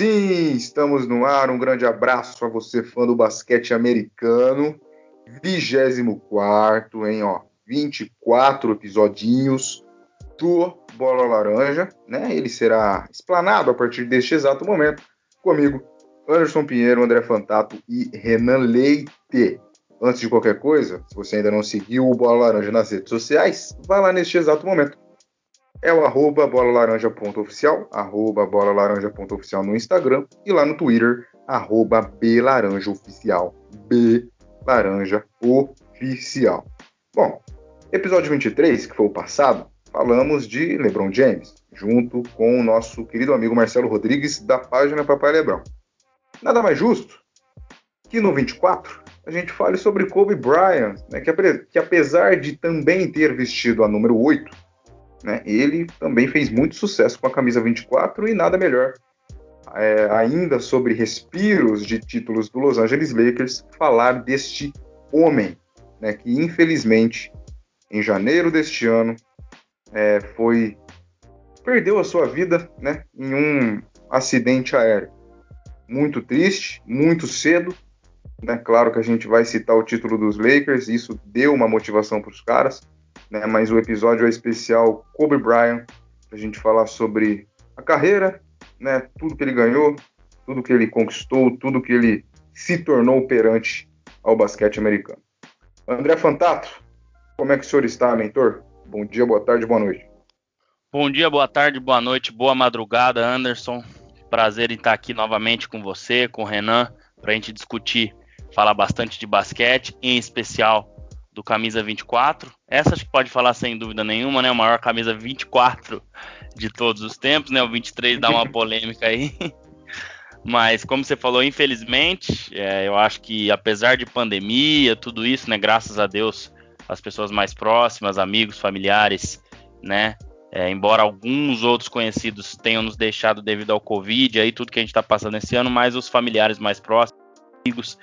Sim, estamos no ar. Um grande abraço a você, fã do basquete americano. 24, hein, ó. 24 episodinhos do Bola Laranja, né? Ele será explanado a partir deste exato momento comigo, Anderson Pinheiro, André Fantato e Renan Leite. Antes de qualquer coisa, se você ainda não seguiu o Bola Laranja nas redes sociais, vá lá neste exato momento. É o arroba bolalaranja.oficial, arroba bolalaranja.oficial no Instagram e lá no Twitter, arroba belaranjaoficial, B Laranja Oficial. Bom, episódio 23, que foi o passado, falamos de LeBron James, junto com o nosso querido amigo Marcelo Rodrigues, da página Papai Lebrão. Nada mais justo que no 24 a gente fale sobre Kobe Bryant, né, que, que, apesar de também ter vestido a número 8, né, ele também fez muito sucesso com a camisa 24 e nada melhor é, ainda sobre respiros de títulos do Los Angeles Lakers, falar deste homem, né, que infelizmente em janeiro deste ano é, foi perdeu a sua vida né, em um acidente aéreo. Muito triste, muito cedo. Né, claro que a gente vai citar o título dos Lakers, isso deu uma motivação para os caras, né, mas o episódio é especial Kobe Bryant, a gente falar sobre a carreira, né, tudo que ele ganhou, tudo que ele conquistou, tudo que ele se tornou perante ao basquete americano. André Fantato, como é que o senhor está, mentor? Bom dia, boa tarde, boa noite. Bom dia, boa tarde, boa noite, boa madrugada, Anderson. Prazer em estar aqui novamente com você, com o Renan, para a gente discutir, falar bastante de basquete, em especial do camisa 24. Essa acho que pode falar sem dúvida nenhuma, né? O maior camisa 24 de todos os tempos, né? O 23 dá uma polêmica aí. Mas como você falou, infelizmente, é, eu acho que apesar de pandemia, tudo isso, né? Graças a Deus, as pessoas mais próximas, amigos, familiares, né? É, embora alguns outros conhecidos tenham nos deixado devido ao Covid, aí tudo que a gente está passando esse ano, mas os familiares mais próximos, amigos,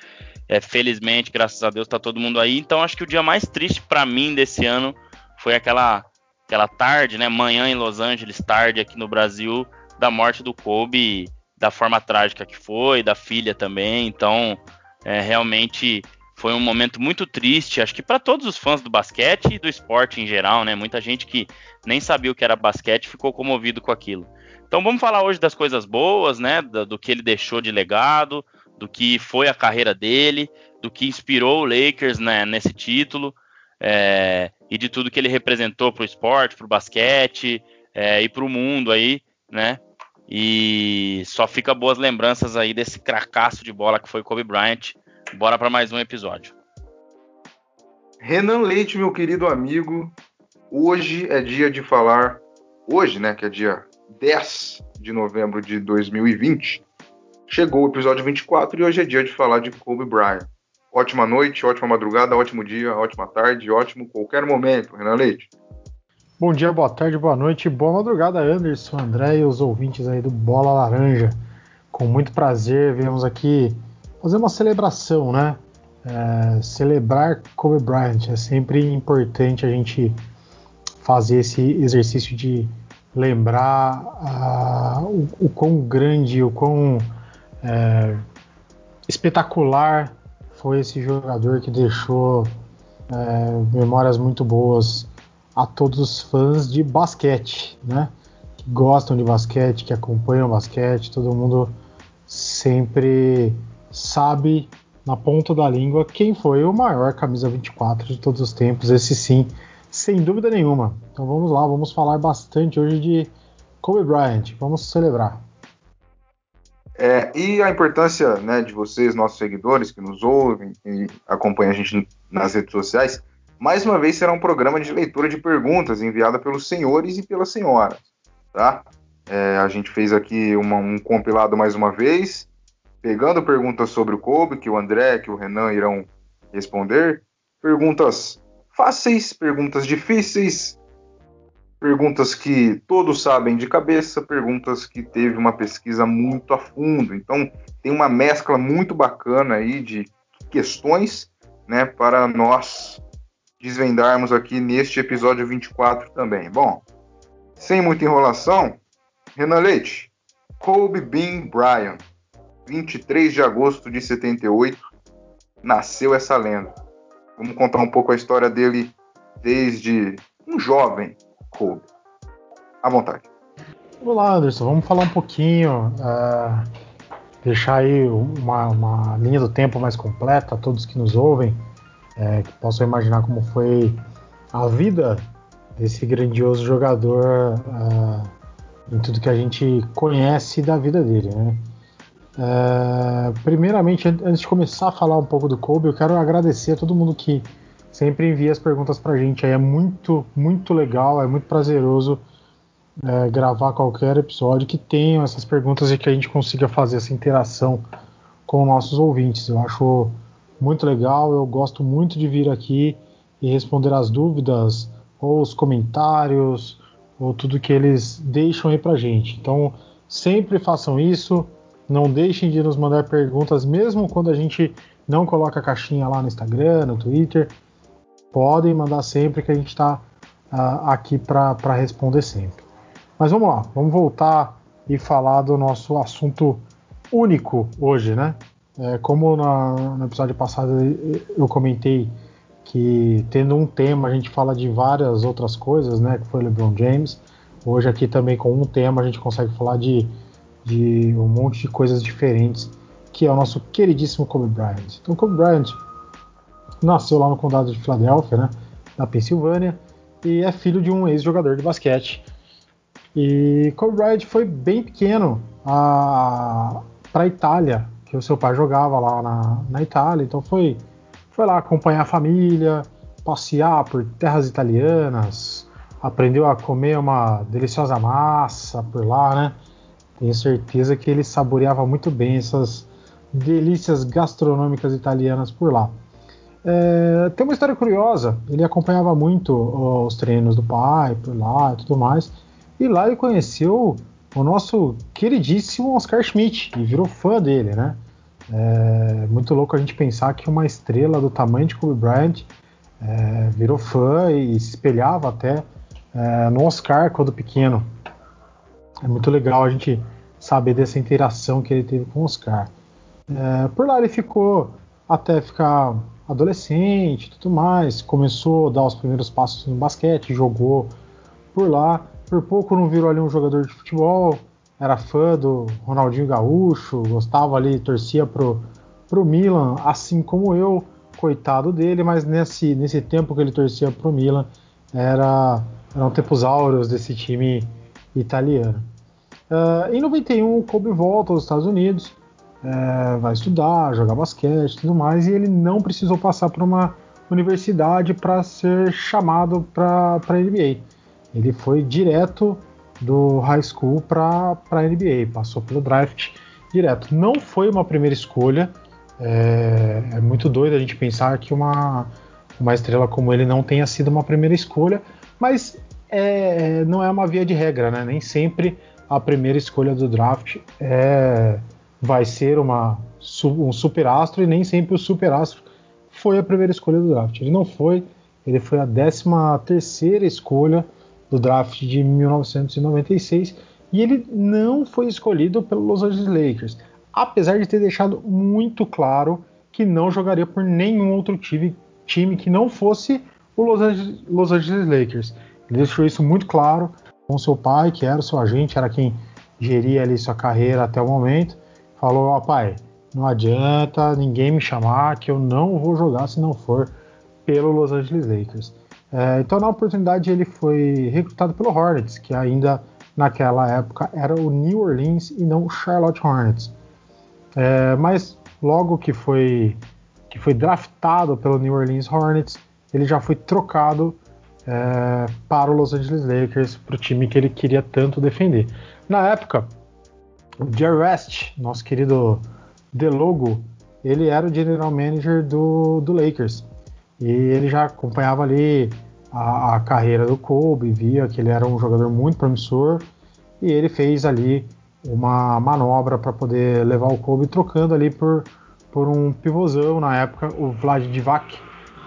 é, felizmente, graças a Deus, está todo mundo aí. Então acho que o dia mais triste para mim desse ano foi aquela aquela tarde, né, manhã em Los Angeles, tarde aqui no Brasil, da morte do Kobe, da forma trágica que foi, da filha também. Então, é, realmente foi um momento muito triste, acho que para todos os fãs do basquete e do esporte em geral, né? Muita gente que nem sabia o que era basquete ficou comovido com aquilo. Então vamos falar hoje das coisas boas, né? Do, do que ele deixou de legado, do que foi a carreira dele, do que inspirou o Lakers né, nesse título é, e de tudo que ele representou para o esporte, para o basquete é, e para o mundo aí, né? E só fica boas lembranças aí desse cracaço de bola que foi Kobe Bryant. Bora para mais um episódio. Renan Leite, meu querido amigo, hoje é dia de falar, hoje, né, que é dia 10 de novembro de 2020, chegou o episódio 24 e hoje é dia de falar de Kobe Bryant. Ótima noite, ótima madrugada, ótimo dia, ótima tarde, ótimo qualquer momento, Renan Leite. Bom dia, boa tarde, boa noite, boa madrugada, Anderson, André e os ouvintes aí do Bola Laranja. Com muito prazer, viemos aqui fazer uma celebração, né? É, celebrar Kobe Bryant. É sempre importante a gente fazer esse exercício de lembrar uh, o, o quão grande, o quão é, espetacular foi esse jogador que deixou é, memórias muito boas a todos os fãs de basquete, né? Que gostam de basquete, que acompanham basquete, todo mundo sempre sabe na ponta da língua quem foi o maior camisa 24 de todos os tempos, esse sim, sem dúvida nenhuma. Então vamos lá, vamos falar bastante hoje de Kobe Bryant, vamos celebrar. É, e a importância né, de vocês, nossos seguidores, que nos ouvem e acompanham a gente nas redes sociais, mais uma vez será um programa de leitura de perguntas enviada pelos senhores e pelas senhoras. Tá? É, a gente fez aqui uma, um compilado mais uma vez, pegando perguntas sobre o Kobe, que o André, que o Renan irão responder. Perguntas fáceis, perguntas difíceis, perguntas que todos sabem de cabeça, perguntas que teve uma pesquisa muito a fundo. Então, tem uma mescla muito bacana aí de questões, né, para nós desvendarmos aqui neste episódio 24 também. Bom, sem muita enrolação, Renan Leite, Kobe Bean Bryant, 23 de agosto de 78, nasceu essa lenda. Vamos contar um pouco a história dele desde um jovem Kobe. À vontade. Olá, Anderson. Vamos falar um pouquinho, uh, deixar aí uma, uma, linha do tempo mais completa a todos que nos ouvem, é, que possam imaginar como foi a vida desse grandioso jogador uh, em tudo que a gente conhece da vida dele. Né? Uh, primeiramente, antes de começar a falar um pouco do Kobe, eu quero agradecer a todo mundo que sempre envia as perguntas para a gente. é muito, muito legal, é muito prazeroso uh, gravar qualquer episódio que tenha essas perguntas e que a gente consiga fazer essa interação com nossos ouvintes. Eu acho muito legal, eu gosto muito de vir aqui e responder as dúvidas ou os comentários ou tudo que eles deixam aí pra gente. Então, sempre façam isso, não deixem de nos mandar perguntas, mesmo quando a gente não coloca a caixinha lá no Instagram, no Twitter. Podem mandar sempre que a gente está uh, aqui para responder sempre. Mas vamos lá, vamos voltar e falar do nosso assunto único hoje, né? É, como na, no episódio passado eu comentei que tendo um tema a gente fala de várias outras coisas, né? Que foi LeBron James. Hoje aqui também com um tema a gente consegue falar de, de um monte de coisas diferentes, que é o nosso queridíssimo Kobe Bryant. Então Kobe Bryant nasceu lá no condado de Filadélfia, né? Na Pensilvânia, e é filho de um ex-jogador de basquete. E Kobe Bryant foi bem pequeno para a Itália, que o seu pai jogava lá na, na Itália, então foi foi lá acompanhar a família, passear por terras italianas, aprendeu a comer uma deliciosa massa por lá, né? Tenho certeza que ele saboreava muito bem essas delícias gastronômicas italianas por lá. É, tem uma história curiosa, ele acompanhava muito os treinos do pai por lá e tudo mais, e lá ele conheceu o nosso queridíssimo Oscar Schmidt e virou fã dele, né? É muito louco a gente pensar que uma estrela do tamanho de Kobe Bryant é, virou fã e se espelhava até é, no Oscar quando pequeno. É muito legal a gente saber dessa interação que ele teve com o Oscar. É, por lá ele ficou até ficar adolescente tudo mais, começou a dar os primeiros passos no basquete, jogou por lá. Por pouco não virou ali um jogador de futebol, era fã do Ronaldinho Gaúcho, gostava ali, torcia pro, pro Milan, assim como eu, coitado dele, mas nesse, nesse tempo que ele torcia pro Milan, era, eram tempos áureos desse time italiano. Uh, em 91, o Kobe volta aos Estados Unidos, uh, vai estudar, jogar basquete e tudo mais, e ele não precisou passar por uma universidade para ser chamado para a NBA. Ele foi direto do high school para a NBA, passou pelo draft direto. Não foi uma primeira escolha, é, é, muito doido a gente pensar que uma, uma estrela como ele não tenha sido uma primeira escolha, mas é, não é uma via de regra, né? Nem sempre a primeira escolha do draft é, vai ser uma, um superastro e nem sempre o superastro foi a primeira escolha do draft. Ele não foi, ele foi a 13 terceira escolha do draft de 1996 e ele não foi escolhido pelo Los Angeles Lakers, apesar de ter deixado muito claro que não jogaria por nenhum outro time, time que não fosse o Los Angeles, Los Angeles Lakers. Ele deixou isso muito claro com seu pai, que era o seu agente, era quem geria ali sua carreira até o momento. Falou: ó, oh, pai, não adianta ninguém me chamar que eu não vou jogar se não for pelo Los Angeles Lakers. É, então, na oportunidade, ele foi recrutado pelo Hornets, que ainda naquela época era o New Orleans e não o Charlotte Hornets. É, mas logo que foi, que foi draftado pelo New Orleans Hornets, ele já foi trocado é, para o Los Angeles Lakers, para o time que ele queria tanto defender. Na época, o Jerry West, nosso querido Delogo, ele era o general manager do, do Lakers. E ele já acompanhava ali a, a, carreira do Kobe, via que ele era um jogador muito promissor e ele fez ali uma manobra para poder levar o Kobe trocando ali por, por um pivôzão na época, o Vlad Divac,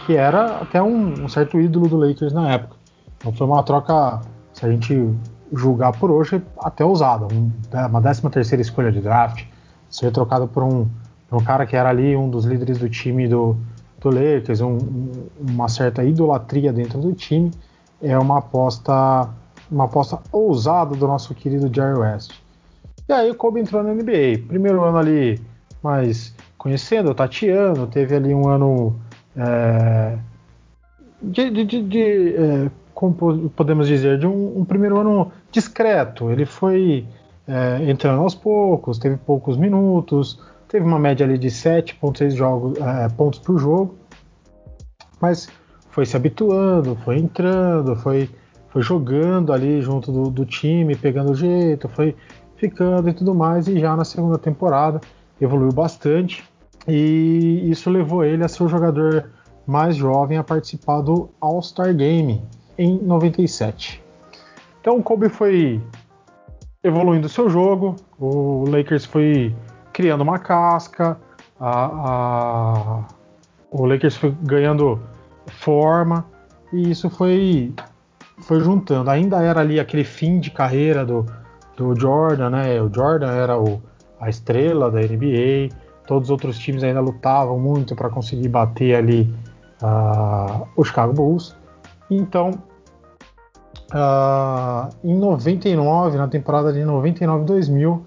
que era até um, um, certo ídolo do Lakers na época. Então foi uma troca, se a gente julgar por hoje, até ousada. Um, uma 13 terceira escolha de draft, ser trocado por um, por um cara que era ali um dos líderes do time do, do Lakers, um, uma certa idolatria dentro do time, é uma aposta uma aposta ousada do nosso querido Jerry West. E aí o Kobe entrou na NBA. Primeiro ano ali, mas conhecendo, tateando, teve ali um ano é, de, de, de, de é, como podemos dizer, de um, um, primeiro ano discreto. Ele foi é, entrando aos poucos, teve poucos minutos, teve uma média ali de 7,6 jogos, é, pontos por jogo, mas foi se habituando, foi entrando, foi, foi jogando ali junto do, do time, pegando jeito, foi ficando e tudo mais, e já na segunda temporada evoluiu bastante, e isso levou ele a ser o jogador mais jovem a participar do All-Star Game em 97. Então o Kobe foi evoluindo seu jogo, o Lakers foi criando uma casca, a, a, o Lakers foi ganhando forma e isso foi foi juntando. Ainda era ali aquele fim de carreira do, do Jordan, né? O Jordan era o, a estrela da NBA, todos os outros times ainda lutavam muito para conseguir bater ali uh, o Chicago Bulls. Então, uh, em 99, na temporada de 99-2000, uh,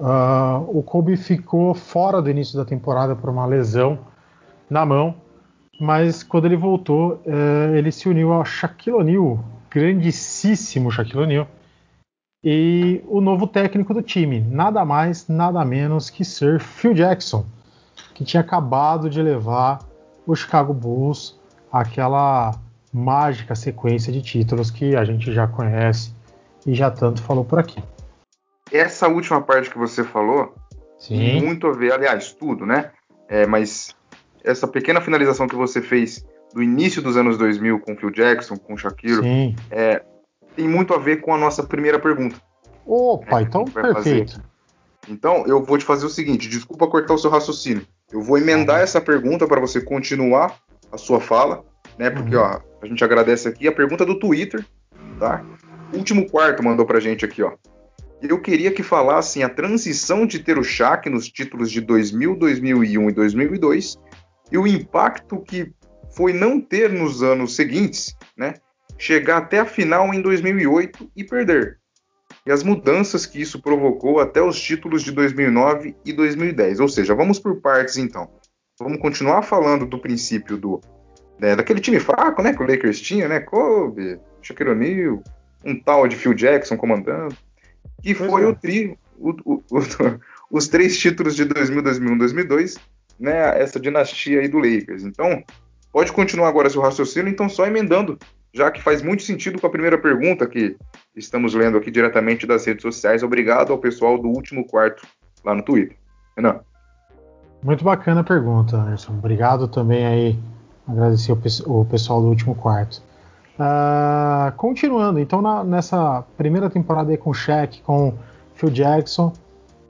ah, o Kobe ficou fora do início da temporada por uma lesão na mão, mas quando ele voltou, uh, ele se uniu ao Shaquille O'Neal, grandíssimo Shaquille O'Neal, e o novo técnico do time, nada mais, nada menos que Sir Phil Jackson, que tinha acabado de levar o Chicago Bulls aquela mágica sequência de títulos que a gente já conhece e já tanto falou por aqui. Essa última parte que você falou Sim. muito a ver, aliás, tudo, né? É, mas essa pequena finalização que você fez do início dos anos 2000 com Phil Jackson, com Shaquille, é, tem muito a ver com a nossa primeira pergunta. Opa, é, então perfeito. Então, eu vou te fazer o seguinte, desculpa cortar o seu raciocínio. Eu vou emendar uhum. essa pergunta para você continuar a sua fala, né? Porque, uhum. ó, a gente agradece aqui a pergunta do Twitter, tá? Último quarto mandou pra gente aqui, ó. Eu queria que falassem a transição de ter o Shaq nos títulos de 2000, 2001 e 2002 e o impacto que foi não ter nos anos seguintes, né? Chegar até a final em 2008 e perder e as mudanças que isso provocou até os títulos de 2009 e 2010. Ou seja, vamos por partes então. Vamos continuar falando do princípio do né, daquele time fraco, né, que o Lakers tinha, né, Kobe, Shaquille O'Neal, um tal de Phil Jackson comandando, que pois foi é. o trio, os três títulos de 2000, 2001, 2002, né, essa dinastia aí do Lakers. Então, pode continuar agora seu raciocínio, então só emendando já que faz muito sentido com a primeira pergunta que estamos lendo aqui diretamente das redes sociais. Obrigado ao pessoal do último quarto lá no Twitter. Renan. Muito bacana a pergunta, Anderson. Obrigado também aí, agradecer o, pessoal do último quarto. Uh, continuando, então na, nessa primeira temporada aí com o Shaq, com Phil Jackson,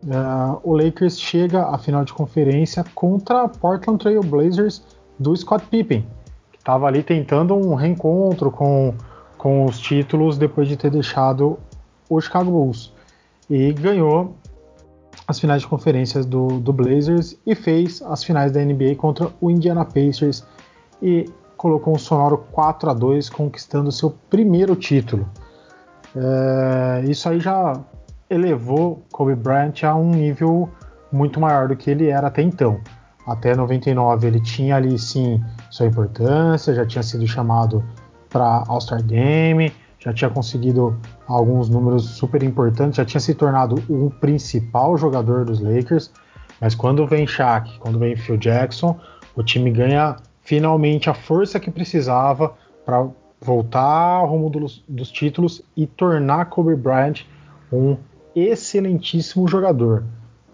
uh, o Lakers chega à final de conferência contra Portland Trail Blazers do Scott Pippen estava ali tentando um reencontro com, com os títulos depois de ter deixado o Chicago Bulls. E ganhou as finais de conferências do, do Blazers e fez as finais da NBA contra o Indiana Pacers e colocou um sonoro 4 a 2 conquistando seu primeiro título. É, isso aí já elevou Kobe Bryant a um nível muito maior do que ele era até então. Até 99 ele tinha ali sim sua importância, já tinha sido chamado para All-Star Game, já tinha conseguido alguns números super importantes, já tinha se tornado o principal jogador dos Lakers. Mas quando vem Shaq, quando vem Phil Jackson, o time ganha finalmente a força que precisava para voltar ao rumo dos, dos títulos e tornar Kobe Bryant um excelentíssimo jogador.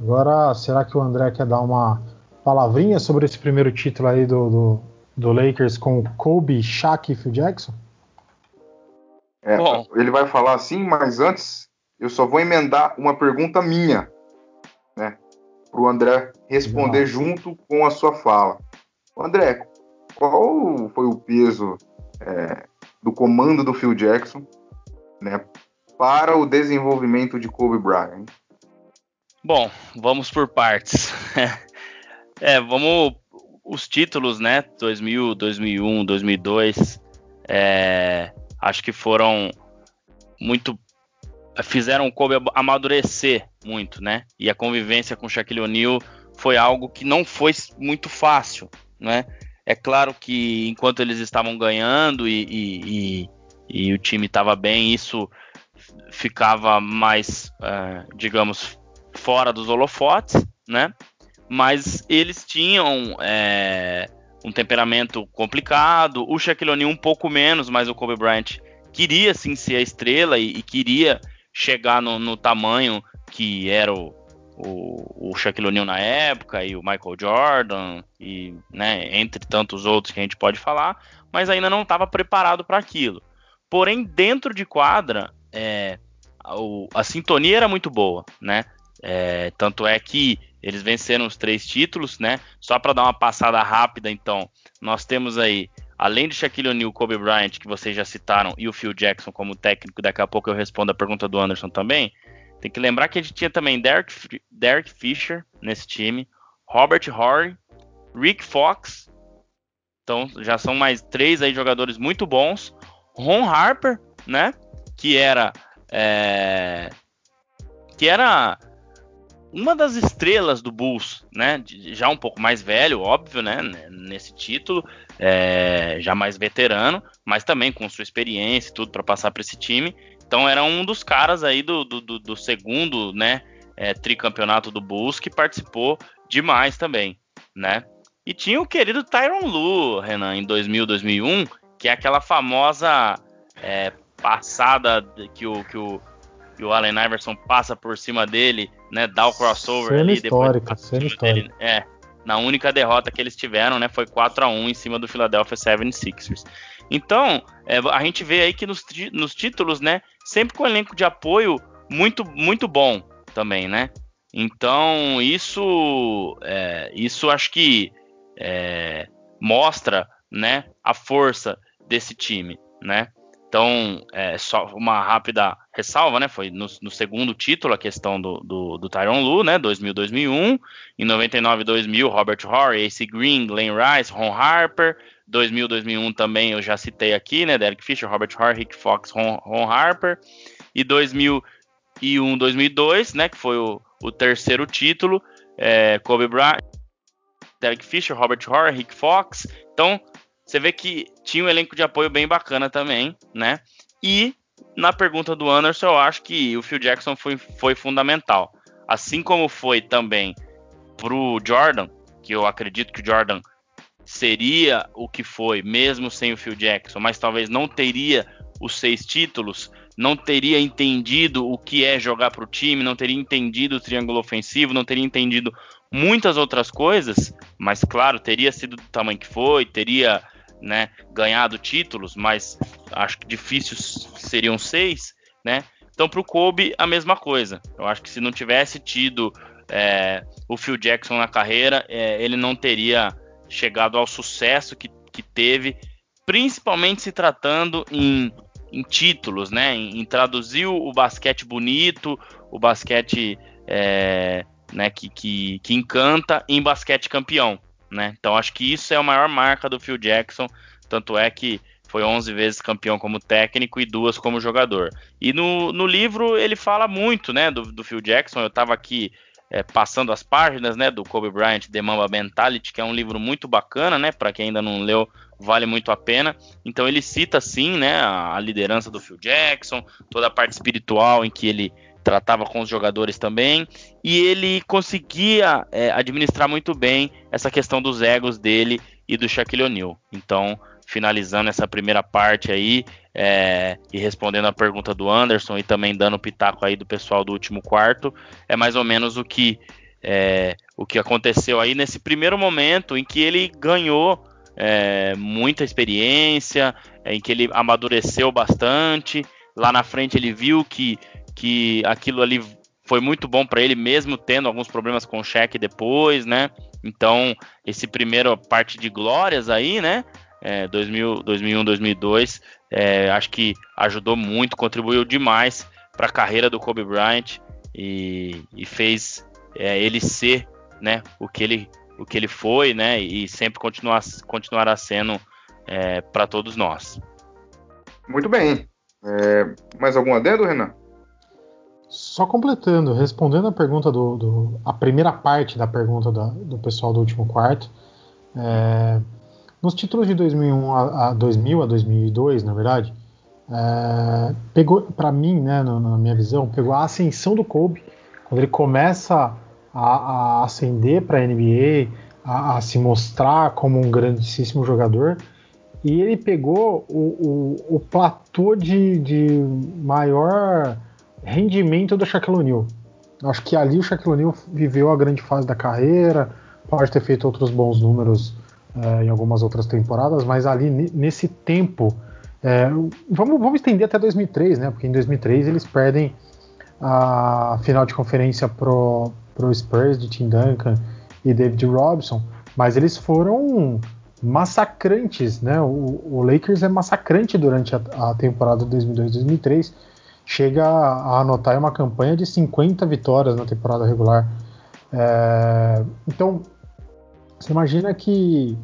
Agora, será que o André quer dar uma palavrinha sobre esse primeiro título aí do, do, do Lakers com Kobe, Shaq e Phil Jackson? É, ele vai falar assim, mas antes eu só vou emendar uma pergunta minha, né, para o André responder junto com a sua fala. André, qual foi o peso é, do comando do Phil Jackson, né, para o desenvolvimento de Kobe Bryant? Bom, vamos por partes. é, vamos os títulos, né? 2000, 2001, 2002, é, acho que foram muito fizeram o Kobe amadurecer muito, né? E a convivência com Shaquille O'Neal foi algo que não foi muito fácil, né? É claro que enquanto eles estavam ganhando e, e, e, e o time estava bem, isso ficava mais, uh, digamos, fora dos holofotes, né? Mas eles tinham é, um temperamento complicado, o Shaquille O'Neal um pouco menos, mas o Kobe Bryant queria sim ser a estrela e, e queria chegar no, no, tamanho que era o, o, o Shaquille O'Neal na época e o Michael Jordan e né, entre tantos outros que a gente pode falar, mas ainda não estava preparado para aquilo. Porém, dentro de quadra, é, a, a, sintonia era muito boa, né? É, tanto é que eles venceram os três títulos, né? Só para dar uma passada rápida, então, nós temos aí, além de Shaquille O'Neal, Kobe Bryant, que vocês já citaram, e o Phil Jackson como técnico, daqui a pouco eu respondo a pergunta do Anderson também. Tem que lembrar que a gente tinha também Derek, Derek Fisher nesse time, Robert Horry, Rick Fox. Então já são mais três aí jogadores muito bons. Ron Harper, né? Que era é, que era uma das estrelas do Bulls, né? Já um pouco mais velho, óbvio, né? Nesse título, é, já mais veterano, mas também com sua experiência e tudo para passar para esse time. Então era um dos caras aí do, do, do segundo, né? É, tricampeonato do Bulls que participou demais também, né? E tinha o querido Tyron Lu, Renan, em 2000, 2001, que é aquela famosa é, passada que o, que o e o Allen Iverson passa por cima dele, né? Dá o crossover cena ali. Histórica, cena histórica. é, na única derrota que eles tiveram, né? Foi 4 a 1 em cima do Philadelphia 76ers. Então, é, a gente vê aí que nos, nos títulos, né? Sempre com elenco de apoio muito, muito bom também, né? Então, isso, é, isso acho que é, mostra, né? A força desse time, né? Então, é, só uma rápida ressalva, né? Foi no, no segundo título a questão do, do, do Tyron Lu, né? 2000-2001. Em 99-2000, Robert Horry, AC Green, Glenn Rice, Ron Harper. 2000-2001 também eu já citei aqui, né? Derek Fisher, Robert Horry, Rick Fox, Ron, Ron Harper. E 2001-2002, né? Que foi o, o terceiro título. É, Kobe Bryant, Derek Fisher, Robert Horry, Rick Fox. Então, você vê que tinha um elenco de apoio bem bacana também, né? E na pergunta do Anderson, eu acho que o Phil Jackson foi, foi fundamental. Assim como foi também pro Jordan, que eu acredito que o Jordan seria o que foi, mesmo sem o Phil Jackson, mas talvez não teria os seis títulos, não teria entendido o que é jogar para o time, não teria entendido o triângulo ofensivo, não teria entendido muitas outras coisas, mas claro, teria sido do tamanho que foi, teria né, ganhado títulos, mas acho que difícil seriam seis, né? Então para o Kobe a mesma coisa. Eu acho que se não tivesse tido é, o Phil Jackson na carreira, é, ele não teria chegado ao sucesso que, que teve, principalmente se tratando em, em títulos, né? Em, em, traduzir o basquete bonito, o basquete é, né, que, que, que encanta em basquete campeão né? Então acho que isso é a maior marca do Phil Jackson, tanto é que foi 11 vezes campeão como técnico e duas como jogador. E no, no livro ele fala muito, né, do, do Phil Jackson. Eu estava aqui é, passando as páginas, né, do Kobe Bryant, The Mamba Mentality, que é um livro muito bacana, né, para quem ainda não leu, vale muito a pena. Então ele cita sim, né, a, liderança do Phil Jackson, toda a parte espiritual em que ele tratava com os jogadores também, e ele conseguia é, administrar muito bem essa questão dos egos dele e do Shaquille O'Neal. Então, finalizando essa primeira parte aí é, e respondendo a pergunta do Anderson e também dando pitaco aí do pessoal do último quarto, é mais ou menos o que é, o que aconteceu aí nesse primeiro momento em que ele ganhou é, muita experiência, em que ele amadureceu bastante. Lá na frente ele viu que que aquilo ali foi muito bom para ele, mesmo tendo alguns problemas com o cheque depois, né? Então, esse primeiro parte de glórias aí, né? É, 2000, 2001, 2002, é, acho que ajudou muito, contribuiu demais para a carreira do Kobe Bryant e, e fez é, ele ser né, o, que ele, o que ele foi né, e sempre continuar, continuará sendo é, para todos nós. Muito bem. É, mais algum adendo, Renan? Só completando, respondendo a pergunta do, do a primeira parte da pergunta da, do pessoal do último quarto, é, nos títulos de 2001 a, a 2000 a 2002, na verdade, é, pegou para mim, né, na, na, minha visão, pegou a ascensão do Kobe quando ele começa a, a ascender para a NBA, a, a, se mostrar como um grandíssimo jogador. E ele pegou o, o, o platô de, de maior rendimento do Shaquille O'Neal. Acho que ali o Shaquille O'Neal viveu a grande fase da carreira, pode ter feito outros bons números é, em algumas outras temporadas, mas ali nesse tempo, é, vamos, vamos estender até 2003, né? Porque em 2003 eles perdem a final de conferência pro, pro Spurs de Tim Duncan e David Robson, mas eles foram massacrantes, né? O, o Lakers é massacrante durante a, a temporada 2002-2003 chega a anotar uma campanha de 50 vitórias na temporada regular. É, então, você imagina que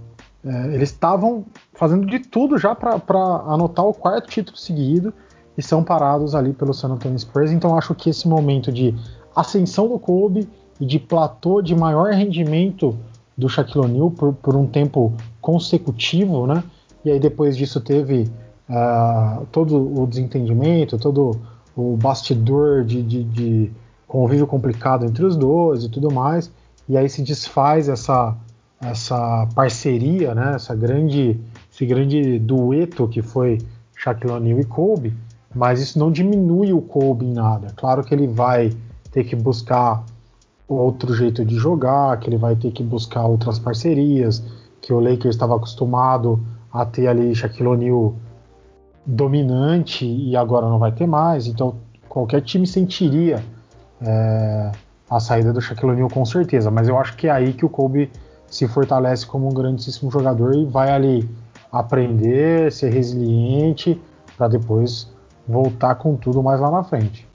é, eles estavam fazendo de tudo já para anotar o quarto título seguido e são parados ali pelo San Antonio Spurs. Então, acho que esse momento de ascensão do Kobe e de platô de maior rendimento do Shaquille O'Neal por, por um tempo consecutivo, né? E aí depois disso teve uh, todo o desentendimento, todo o bastidor de, de, de convívio complicado entre os dois e tudo mais, e aí se desfaz essa, essa parceria, né, essa grande, esse grande dueto que foi Shaquille O'Neal e Kobe, mas isso não diminui o Kobe em nada. Claro que ele vai ter que buscar outro jeito de jogar, que ele vai ter que buscar outras parcerias, que o Lakers estava acostumado a ter ali Shaquille O'Neal dominante e agora não vai ter mais. Então qualquer time sentiria é, a saída do Shaquille O'Neal com certeza. Mas eu acho que é aí que o Kobe se fortalece como um grandíssimo jogador e vai ali aprender, ser resiliente para depois voltar com tudo mais lá na frente.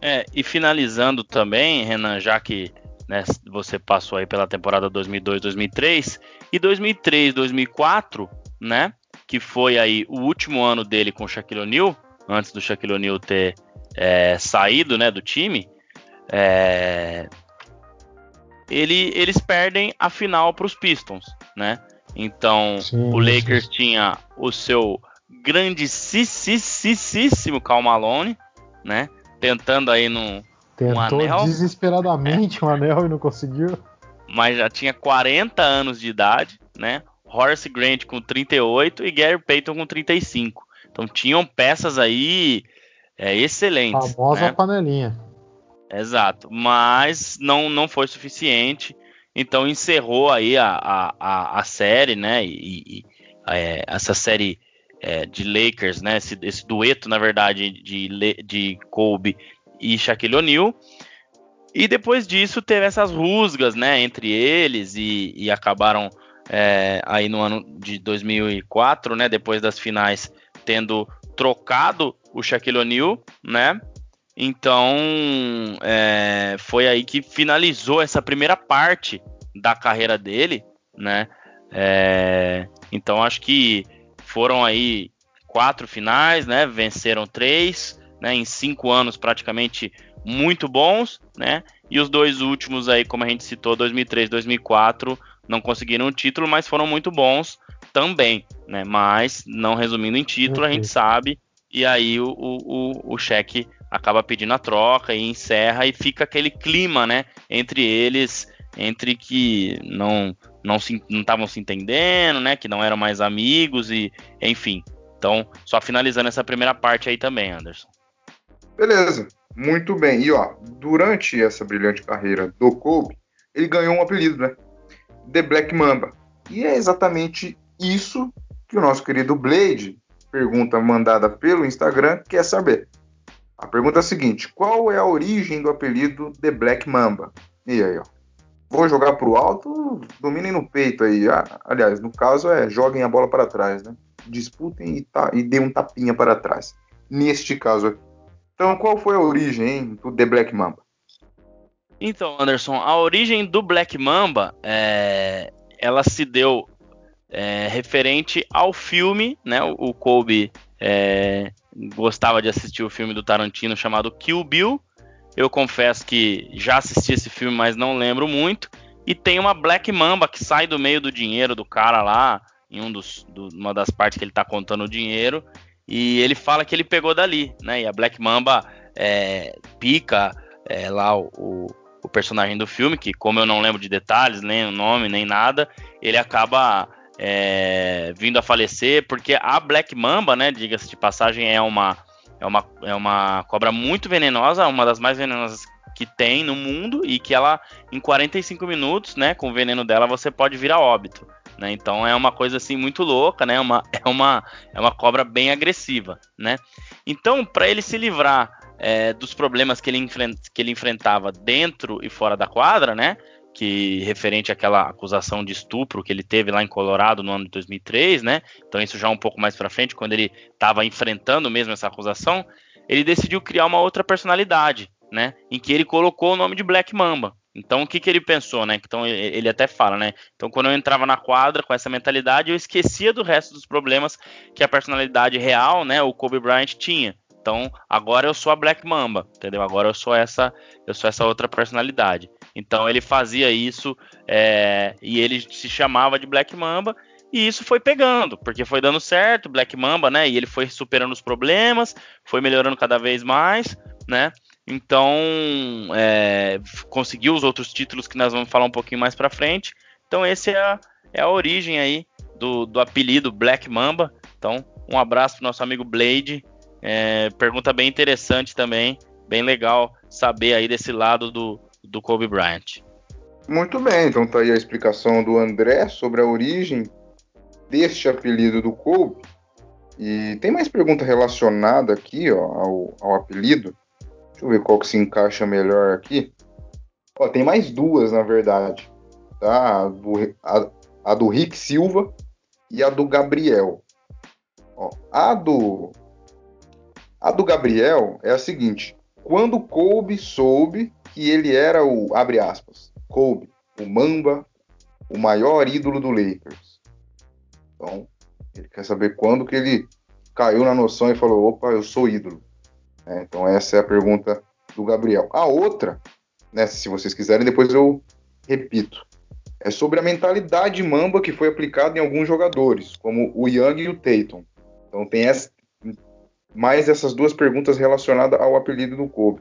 É, e finalizando também, Renan, já que né, você passou aí pela temporada 2002-2003 e 2003-2004, né? que foi aí o último ano dele com o Shaquille O'Neal, antes do Shaquille O'Neal ter é, saído né, do time, é, ele, eles perdem a final para os Pistons, né? Então sim, o Lakers sim. tinha o seu grandíssimo Cal Malone, né? Tentando aí no Tentou um anel. desesperadamente é. um anel e não conseguiu. Mas já tinha 40 anos de idade, né? Horace Grant com 38 e Gary Payton com 35. Então tinham peças aí é, excelentes. Famosa né? panelinha. Exato, mas não, não foi suficiente. Então encerrou aí a, a, a, série, né? E, e é, essa série é, de Lakers, né? Esse, esse, dueto, na verdade, de, de Kobe e Shaquille O'Neal. E depois disso teve essas rusgas, né? Entre eles e, e acabaram é, aí no ano de 2004, né, depois das finais, tendo trocado o Shaquille O'Neal, né? Então é, foi aí que finalizou essa primeira parte da carreira dele, né? É, então acho que foram aí quatro finais, né? Venceram três, né? Em cinco anos praticamente muito bons, né? E os dois últimos aí, como a gente citou, 2003, 2004, não conseguiram o título, mas foram muito bons também, né? Mas, não resumindo em título, a gente sabe, e aí o, o, o cheque acaba pedindo a troca e encerra, e fica aquele clima, né, entre eles, entre que não não se, estavam se entendendo, né, que não eram mais amigos e enfim. Então, só finalizando essa primeira parte aí também, Anderson. Beleza, muito bem. E ó, durante essa brilhante carreira do Kobe, ele ganhou um apelido, né? The Black Mamba. E é exatamente isso que o nosso querido Blade, pergunta mandada pelo Instagram, quer saber. A pergunta é a seguinte: qual é a origem do apelido The Black Mamba? E aí, ó. Vou jogar pro alto, dominem no peito aí. Ah, aliás, no caso é joguem a bola para trás, né? Disputem e, tá, e dê um tapinha para trás. Neste caso aqui. Então, qual foi a origem hein, do The Black Mamba? Então, Anderson, a origem do Black Mamba, é, ela se deu é, referente ao filme, né? O, Kobe é, gostava de assistir o filme do Tarantino chamado Kill Bill. Eu confesso que já assisti esse filme, mas não lembro muito. E tem uma Black Mamba que sai do meio do dinheiro do cara lá, em um dos, do, uma das partes que ele tá contando o dinheiro. E ele fala que ele pegou dali, né? E a Black Mamba é, pica é, lá o, o, o, personagem do filme, que como eu não lembro de detalhes, nem o nome, nem nada, ele acaba é, vindo a falecer, porque a Black Mamba, né? Diga-se de passagem, é uma, é, uma, é uma cobra muito venenosa, uma das mais venenosas que tem no mundo e que ela, em 45 minutos, né, com o veneno dela, você pode vir a óbito. Né? Então é uma coisa assim muito louca, né? Uma, é, uma, é uma cobra bem agressiva, né? Então, para ele se livrar é, dos problemas que ele, que ele enfrentava dentro e fora da quadra, né? Que referente àquela acusação de estupro que ele teve lá em Colorado no ano de 2003, né? Então isso já um pouco mais para frente, quando ele estava enfrentando mesmo essa acusação, ele decidiu criar uma outra personalidade, né? Em que ele colocou o nome de Black Mamba, então, o que, que ele pensou, né? Então, ele até fala, né? Então, quando eu entrava na quadra com essa mentalidade, eu esquecia do resto dos problemas que a personalidade real, né? O Kobe Bryant tinha. Então, agora eu sou a Black Mamba, entendeu? Agora eu sou essa, eu sou essa outra personalidade. Então, ele fazia isso é, e ele se chamava de Black Mamba. E isso foi pegando, porque foi dando certo, Black Mamba, né? E ele foi superando os problemas, foi melhorando cada vez mais, né? Então, é, conseguiu os outros títulos que nós vamos falar um pouquinho mais para frente. Então, esse é a, é a origem aí do, do apelido Black Mamba. Então, um abraço pro nosso amigo Blade. É, pergunta bem interessante também, bem legal saber aí desse lado do, do Kobe Bryant. Muito bem, então tá aí a explicação do André sobre a origem deste apelido do Kobe. E tem mais pergunta relacionada aqui ó, ao, ao apelido. Deixa eu ver qual que se encaixa melhor aqui. Ó, tem mais duas, na verdade. Tá? A do, a, a do Rick Silva e a do Gabriel. Ó, a do a do Gabriel é a seguinte: quando Kobe soube que ele era o abre aspas, Kobe, o Mamba, o maior ídolo do Lakers. Então, ele quer saber quando que ele caiu na noção e falou: opa, eu sou ídolo. É, então essa é a pergunta do Gabriel. A outra, né, se vocês quiserem, depois eu repito. É sobre a mentalidade mamba que foi aplicada em alguns jogadores, como o Young e o Tatum. Então tem essa, mais essas duas perguntas relacionadas ao apelido do Kobe.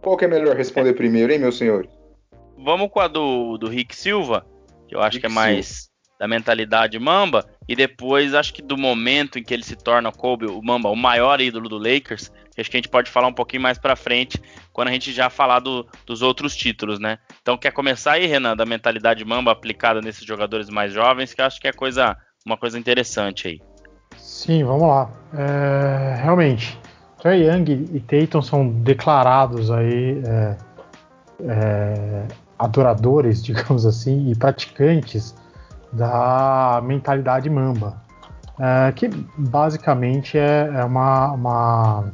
Qual que é melhor responder primeiro, hein, meus senhores? Vamos com a do, do Rick Silva, que eu acho Rick que é mais Silva. da mentalidade mamba, e depois acho que do momento em que ele se torna Kobe, o Mamba, o maior ídolo do Lakers, acho que a gente pode falar um pouquinho mais para frente, quando a gente já falar do, dos outros títulos, né? Então, quer começar aí, Renan, da mentalidade Mamba aplicada nesses jogadores mais jovens, que acho que é coisa, uma coisa interessante aí. Sim, vamos lá. É, realmente, Trey Young e Tatum são declarados aí é, é, adoradores, digamos assim, e praticantes da mentalidade Mamba, é, que basicamente é, é uma, uma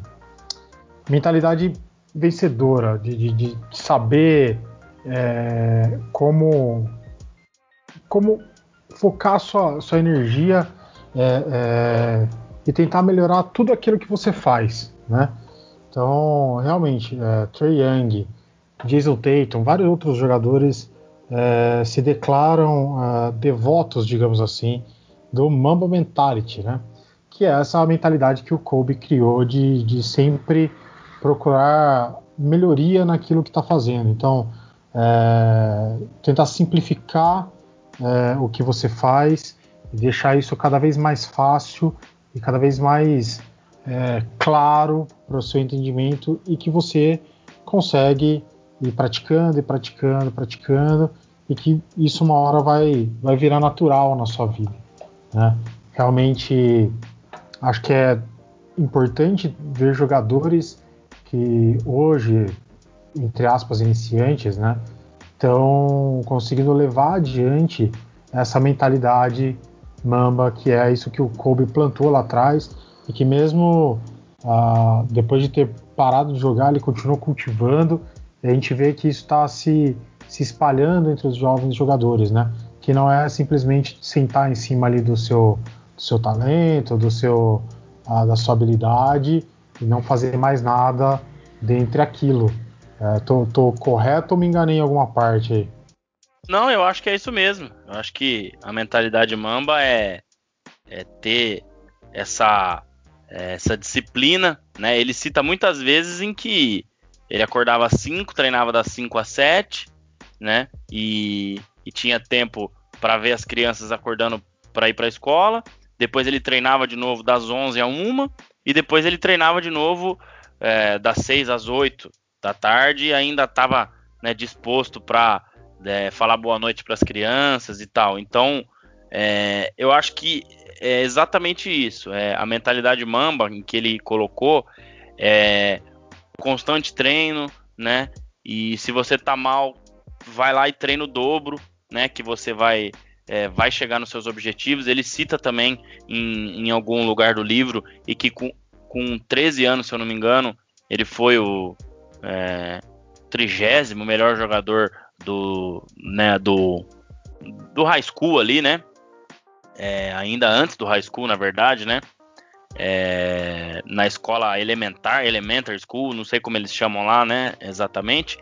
mentalidade vencedora, de, de, de saber é, como, como focar sua, sua energia é, é, e tentar melhorar tudo aquilo que você faz, né? Então, realmente, é, Trey Young, Jason Tatum, vários outros jogadores é, se declaram devotos, digamos assim, do Mamba Mentality, né? Que é essa mentalidade que o Kobe criou de, de sempre procurar melhoria naquilo que está fazendo. Então, é, tentar simplificar é, o que você faz deixar isso cada vez mais fácil e cada vez mais é, claro para o seu entendimento e que você consegue ir praticando e praticando, praticando e que isso uma hora vai, vai virar natural na sua vida. Né? Realmente acho que é importante ver jogadores que hoje, entre aspas, iniciantes, né, estão conseguindo levar adiante essa mentalidade mamba, que é isso que o Kobe plantou lá atrás e que mesmo ah, depois de ter parado de jogar, ele continuou cultivando. E a gente vê que isso está se, se espalhando entre os jovens jogadores, né? Que não é simplesmente sentar em cima ali do seu, do seu talento, do seu, a, da sua habilidade e não fazer mais nada dentre aquilo. É, tô, tô correto ou me enganei em alguma parte aí? Não, eu acho que é isso mesmo. Eu acho que a mentalidade mamba é, é ter essa, é, essa disciplina, né? Ele cita muitas vezes em que ele acordava às 5, treinava das 5 às 7, né? E, e tinha tempo para ver as crianças acordando para ir para a escola. Depois ele treinava de novo das 11 a 1 e depois ele treinava de novo é, das 6 às 8 da tarde e ainda estava né, disposto para é, falar boa noite para as crianças e tal. Então, é, eu acho que é exatamente isso. É, a mentalidade mamba em que ele colocou é constante treino, né? E se você tá mal, vai lá e treina o dobro, né? Que você vai é, vai chegar nos seus objetivos. Ele cita também em, em algum lugar do livro e que com, com 13 anos, se eu não me engano, ele foi o é, trigésimo melhor jogador do, né, do, do high school ali, né? É, ainda antes do high school, na verdade, né? É, na escola elementar, elementary school, não sei como eles chamam lá, né? Exatamente.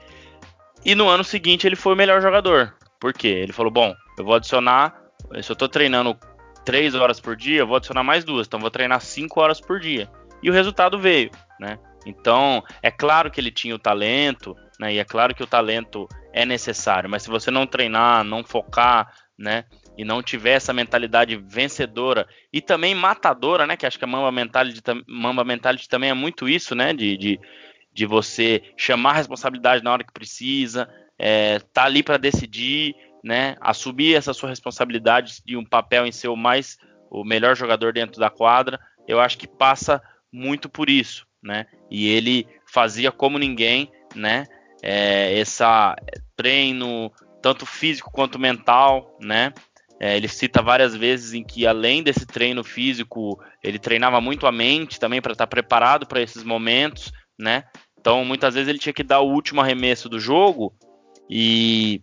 E no ano seguinte ele foi o melhor jogador. Por quê? Ele falou: bom, eu vou adicionar. Se eu tô treinando 3 horas por dia, eu vou adicionar mais duas. Então vou treinar 5 horas por dia. E o resultado veio, né? Então, é claro que ele tinha o talento, né? E é claro que o talento é necessário, mas se você não treinar, não focar, né? E não tiver essa mentalidade vencedora e também matadora, né? Que acho que a Mamba Mentality, Mamba Mentality também é muito isso, né? De, de, de você chamar a responsabilidade na hora que precisa, é, tá ali para decidir, né? Assumir essa sua responsabilidade de um papel em ser o mais o melhor jogador dentro da quadra. Eu acho que passa muito por isso, né? E ele fazia como ninguém, né? É, essa treino tanto físico quanto mental, né? É, ele cita várias vezes em que além desse treino físico, ele treinava muito a mente também para estar preparado para esses momentos, né? Então muitas vezes ele tinha que dar o último arremesso do jogo e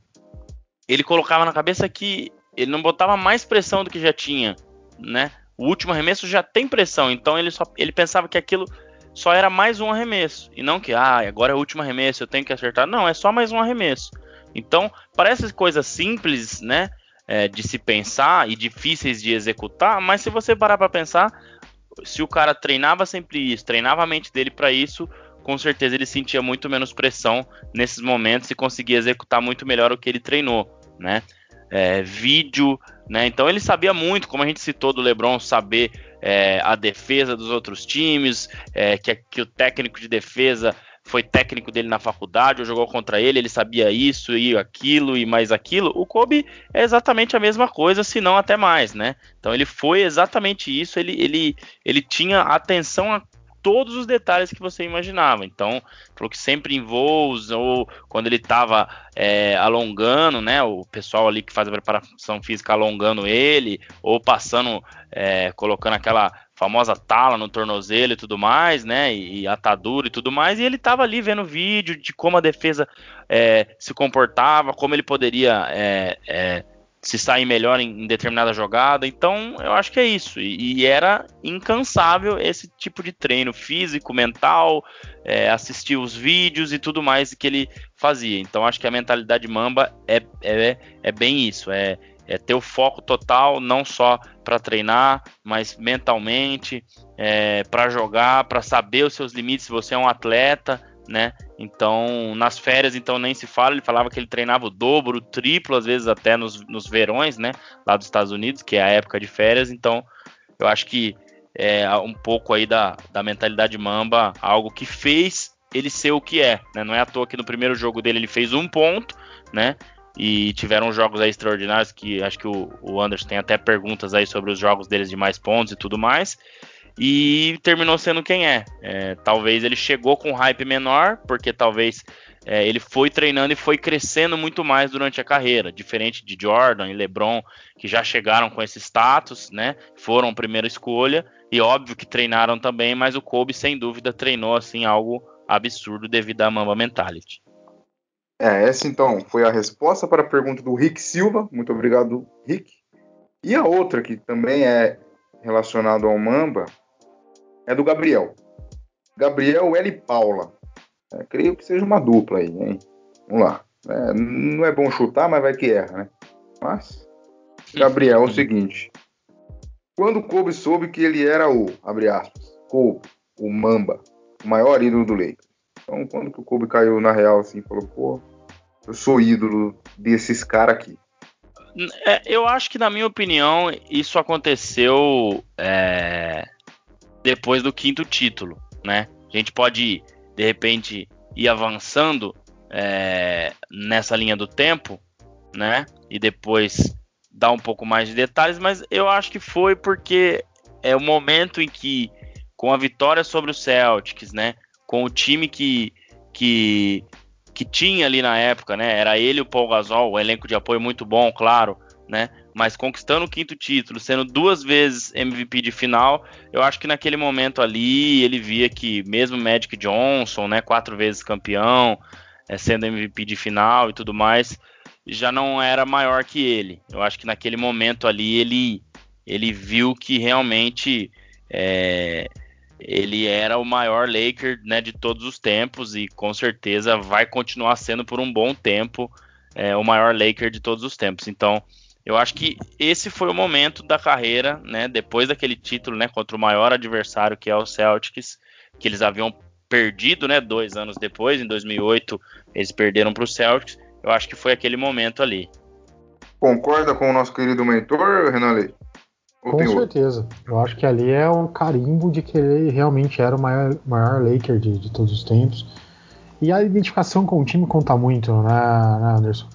ele colocava na cabeça que ele não botava mais pressão do que já tinha, né? O último arremesso já tem pressão, então ele só ele pensava que aquilo só era mais um arremesso. E não que, ah, agora é o último arremesso, eu tenho que acertar. Não, é só mais um arremesso. Então, parece coisas simples, né? É, de se pensar e difíceis de executar, mas se você parar para pensar, se o cara treinava sempre isso, treinava a mente dele para isso, com certeza ele sentia muito menos pressão nesses momentos e conseguia executar muito melhor o que ele treinou, né? É, vídeo, né? Então ele sabia muito, como a gente citou do LeBron, saber é, a defesa dos outros times, é, que, que o técnico de defesa foi técnico dele na faculdade, ou jogou contra ele, ele sabia isso e aquilo e mais aquilo. O Kobe é exatamente a mesma coisa, se não até mais, né? Então ele foi exatamente isso, ele, ele, ele tinha atenção a todos os detalhes que você imaginava. Então, falou que sempre em voos ou quando ele estava é, alongando, né? O pessoal ali que faz a preparação física alongando ele ou passando, é, colocando aquela famosa tala no tornozelo e tudo mais, né? E, e atadura e tudo mais. E ele estava ali vendo vídeo de como a defesa é, se comportava, como ele poderia é, é, se sair melhor em, em, determinada jogada. Então, eu acho que é isso. E, e era incansável esse tipo de treino físico, mental, é, assistir os vídeos e tudo mais que ele fazia. Então, acho que a mentalidade mamba é, é, é bem isso. É, é ter o foco total, não só para treinar, mas mentalmente, é, para jogar, para saber os seus limites. Se você é um atleta, né? Então, nas férias, então nem se fala. Ele falava que ele treinava o dobro, o triplo, às vezes até nos, nos verões, né? Lá dos Estados Unidos, que é a época de férias. Então, eu acho que é um pouco aí da, da mentalidade mamba, algo que fez ele ser o que é, né? Não é à toa que no primeiro jogo dele ele fez um ponto, né? E tiveram jogos aí extraordinários que acho que o, o Anderson tem até perguntas aí sobre os jogos deles de mais pontos e tudo mais e terminou sendo quem é. é. talvez ele chegou com hype menor, porque talvez é, ele foi treinando e foi crescendo muito mais durante a carreira, diferente de Jordan e LeBron, que já chegaram com esse status, né? Foram primeira escolha e óbvio que treinaram também, mas o Kobe sem dúvida treinou assim algo absurdo devido à Mamba Mentality. É, essa então foi a resposta para a pergunta do Rick Silva. Muito obrigado, Rick. E a outra, que também é relacionada ao Mamba, é do Gabriel. Gabriel L. Paula. É, creio que seja uma dupla aí, hein? Vamos lá. É, não é bom chutar, mas vai que erra, né? Mas, Gabriel, é o seguinte. Quando Kobe soube que ele era o, abre aspas, Kobe, o Mamba, o maior ídolo do Lakers. Então, quando que o Kobe caiu na real, assim, falou, pô, eu sou ídolo desses caras aqui. É, eu acho que, na minha opinião, isso aconteceu é, depois do quinto título, né? A gente pode, de repente, ir avançando é, nessa linha do tempo, né? E depois dar um pouco mais de detalhes, mas eu acho que foi porque é o momento em que, com a vitória sobre o Celtics, né? Com o time que, que que tinha ali na época, né? Era ele o Paul Gasol, o elenco de apoio muito bom, claro, né? Mas conquistando o quinto título, sendo duas vezes MVP de final, eu acho que naquele momento ali ele via que mesmo Magic Johnson, né, quatro vezes campeão, é, sendo MVP de final e tudo mais, já não era maior que ele. Eu acho que naquele momento ali ele ele viu que realmente é, ele era o maior Laker né, de todos os tempos e com certeza vai continuar sendo por um bom tempo é, o maior Laker de todos os tempos. Então, eu acho que esse foi o momento da carreira, né, depois daquele título né, contra o maior adversário que é o Celtics, que eles haviam perdido né, dois anos depois, em 2008, eles perderam para o Celtics. Eu acho que foi aquele momento ali. Concorda com o nosso querido mentor, Renan Leite? Com certeza. Outro? Eu acho que ali é o carimbo de que ele realmente era o maior, maior Laker de, de todos os tempos. E a identificação com o time conta muito, né, né Anderson?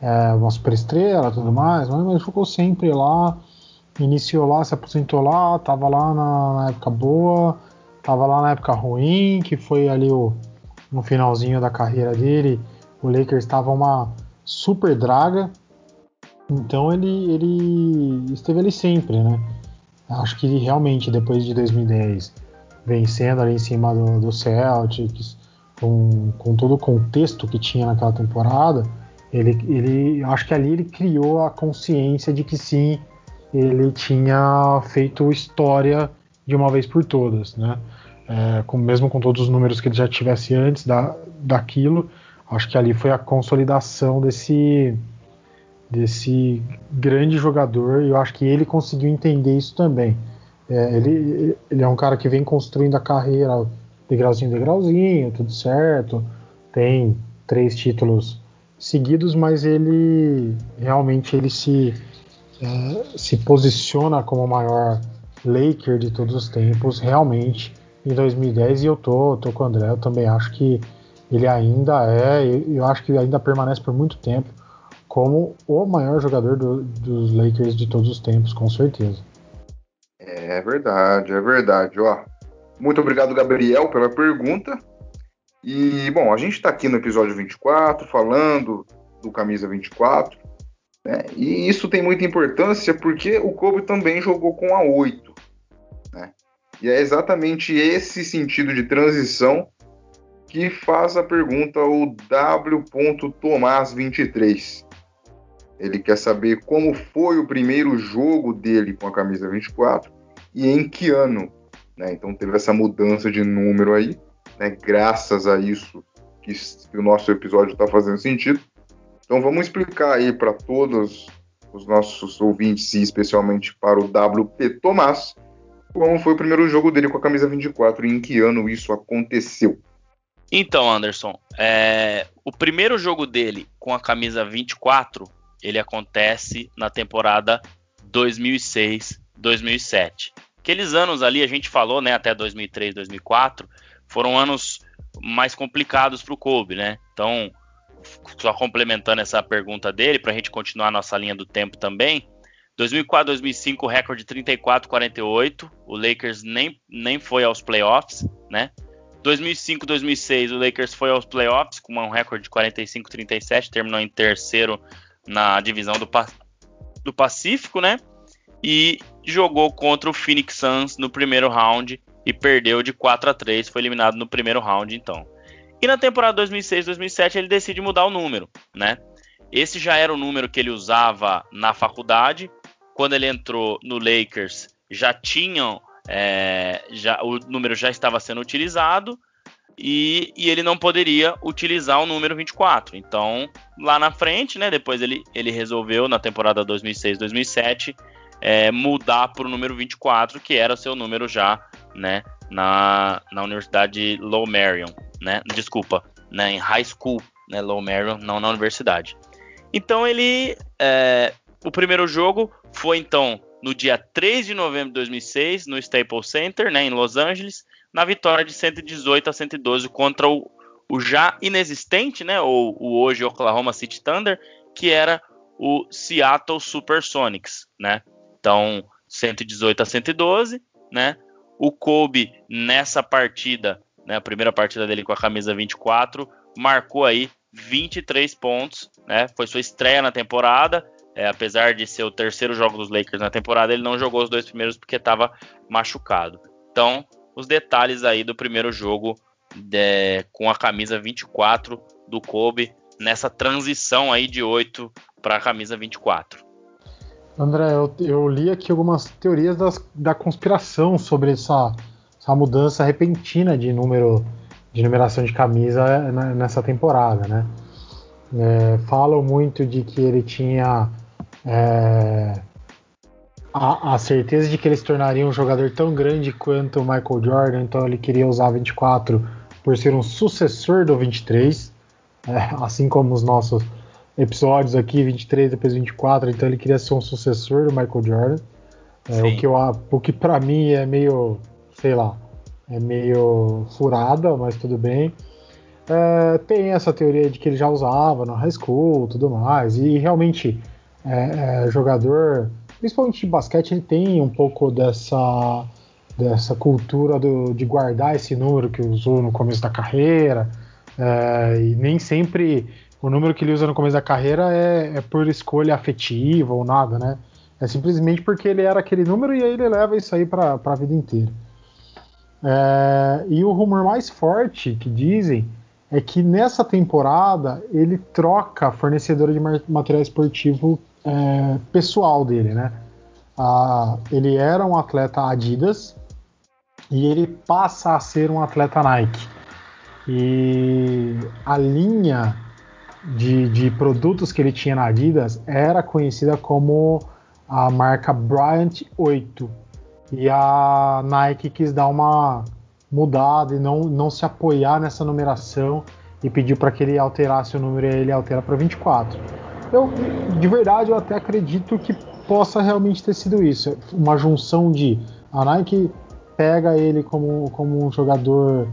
É uma superestrela tudo mais, mas ele ficou sempre lá, iniciou lá, se aposentou lá, tava lá na, na, época boa, tava lá na época ruim, que foi ali o, no finalzinho da carreira dele. O Lakers estava uma super draga, então ele, ele esteve ali sempre, né? Acho que realmente depois de 2010, vencendo ali em cima do, do Celtics, com, com todo o contexto que tinha naquela temporada, ele, ele acho que ali ele criou a consciência de que sim, ele tinha feito história de uma vez por todas, né? É, com, mesmo com todos os números que ele já tivesse antes da, daquilo, acho que ali foi a consolidação desse desse grande jogador e eu acho que ele conseguiu entender isso também. É, ele, ele é um cara que vem construindo a carreira degrauzinho degrauzinho, tudo certo, tem três títulos seguidos, mas ele realmente ele se, é, se posiciona como o maior Laker de todos os tempos, realmente, em 2010, e eu tô, tô com o André, eu também acho que ele ainda é, eu acho que ainda permanece por muito tempo como o maior jogador do, dos Lakers de todos os tempos, com certeza. É verdade, é verdade. Ó, muito obrigado, Gabriel, pela pergunta. E, bom, a gente está aqui no episódio 24, falando do Camisa 24. Né? E isso tem muita importância porque o Kobe também jogou com a 8. Né? E é exatamente esse sentido de transição que faz a pergunta o W. Tomás 23. Ele quer saber como foi o primeiro jogo dele com a camisa 24 e em que ano. Né? Então teve essa mudança de número aí, né? graças a isso que, o nosso episódio está fazendo sentido. Então vamos explicar aí para todos os nossos ouvintes e especialmente para o WP Tomás como foi o primeiro jogo dele com a camisa 24 e em que ano isso aconteceu. Então, Anderson, é, o primeiro jogo dele com a camisa 24 ele acontece na temporada 2006-2007. Aqueles anos ali, a gente falou, né, até 2003, 2004, foram anos mais complicados para o Kobe, né? Então, só complementando essa pergunta dele, para a gente continuar nossa linha do tempo também, 2004, 2005, recorde 34-48, o Lakers nem, nem foi aos playoffs, né? 2005, 2006, o Lakers foi aos playoffs com um recorde de 45-37, terminou em terceiro na divisão do, do Pacífico, né? E jogou contra o Phoenix Suns no primeiro round e perdeu de 4 a 3, foi eliminado no primeiro round, então. E na temporada 2006-2007 ele decide mudar o número, né? Esse já era o número que ele usava na faculdade. Quando ele entrou no Lakers, já tinham, é, já, o número já estava sendo utilizado e, e, ele não poderia utilizar o número 24. Então, lá na frente, né, depois ele, ele resolveu, na temporada 2006-2007, é, mudar para o número 24, que era o seu número já né, na, na Universidade Low Marion, né, desculpa, né, em high school, né, Low Marion, não na universidade. Então ele, é, o primeiro jogo foi então no dia 3 de novembro de 2006, no Staples Center, né, em Los Angeles, na vitória de 118 a 112 contra o, o já inexistente, né, ou o hoje Oklahoma City Thunder, que era o Seattle Supersonics, né? Então, 118 a 112, né? O Kobe nessa partida, né, a primeira partida dele com a camisa 24, marcou aí 23 pontos, né? Foi sua estreia na temporada. É, apesar de ser o terceiro jogo dos Lakers na temporada, ele não jogou os dois primeiros porque estava machucado. Então, os detalhes aí do primeiro jogo de, com a camisa 24 do Kobe nessa transição aí de 8 para a camisa 24. André, eu, eu, li aqui algumas teorias das, da conspiração sobre essa, essa, mudança repentina de número de numeração de camisa nessa temporada, né? É, falam muito de que ele tinha é, a, a, certeza de que ele se tornaria um jogador tão grande quanto o Michael Jordan, então ele queria usar 24 por ser um sucessor do 23, é, assim como os nossos episódios aqui, 23 depois 24, então ele queria ser um sucessor do Michael Jordan. É, o que, eu, o que para mim é meio, sei lá, é meio furada, mas tudo bem. É, tem essa teoria de que ele já usava no high school tudo mais, e realmente é, é, jogador, principalmente de basquete, ele tem um pouco dessa, dessa cultura do, de guardar esse número que usou no começo da carreira, é, e nem sempre o número que ele usa no começo da carreira é, é, por escolha afetiva ou nada, né? É simplesmente porque ele era aquele número e aí ele leva isso aí para a vida inteira. É, e o rumor mais forte que dizem é que nessa temporada ele troca a fornecedora de material esportivo é, pessoal dele, né? Ah, ele era um atleta Adidas e ele passa a ser um atleta Nike. E a linha de, de produtos que ele tinha na Adidas era conhecida como a marca Bryant 8. E a Nike quis dar uma mudada e não, não se apoiar nessa numeração e pediu para que ele alterasse o número e ele altera para 24. Eu, de verdade, eu até acredito que possa realmente ter sido isso. Uma junção de a Nike pega ele como, como um jogador,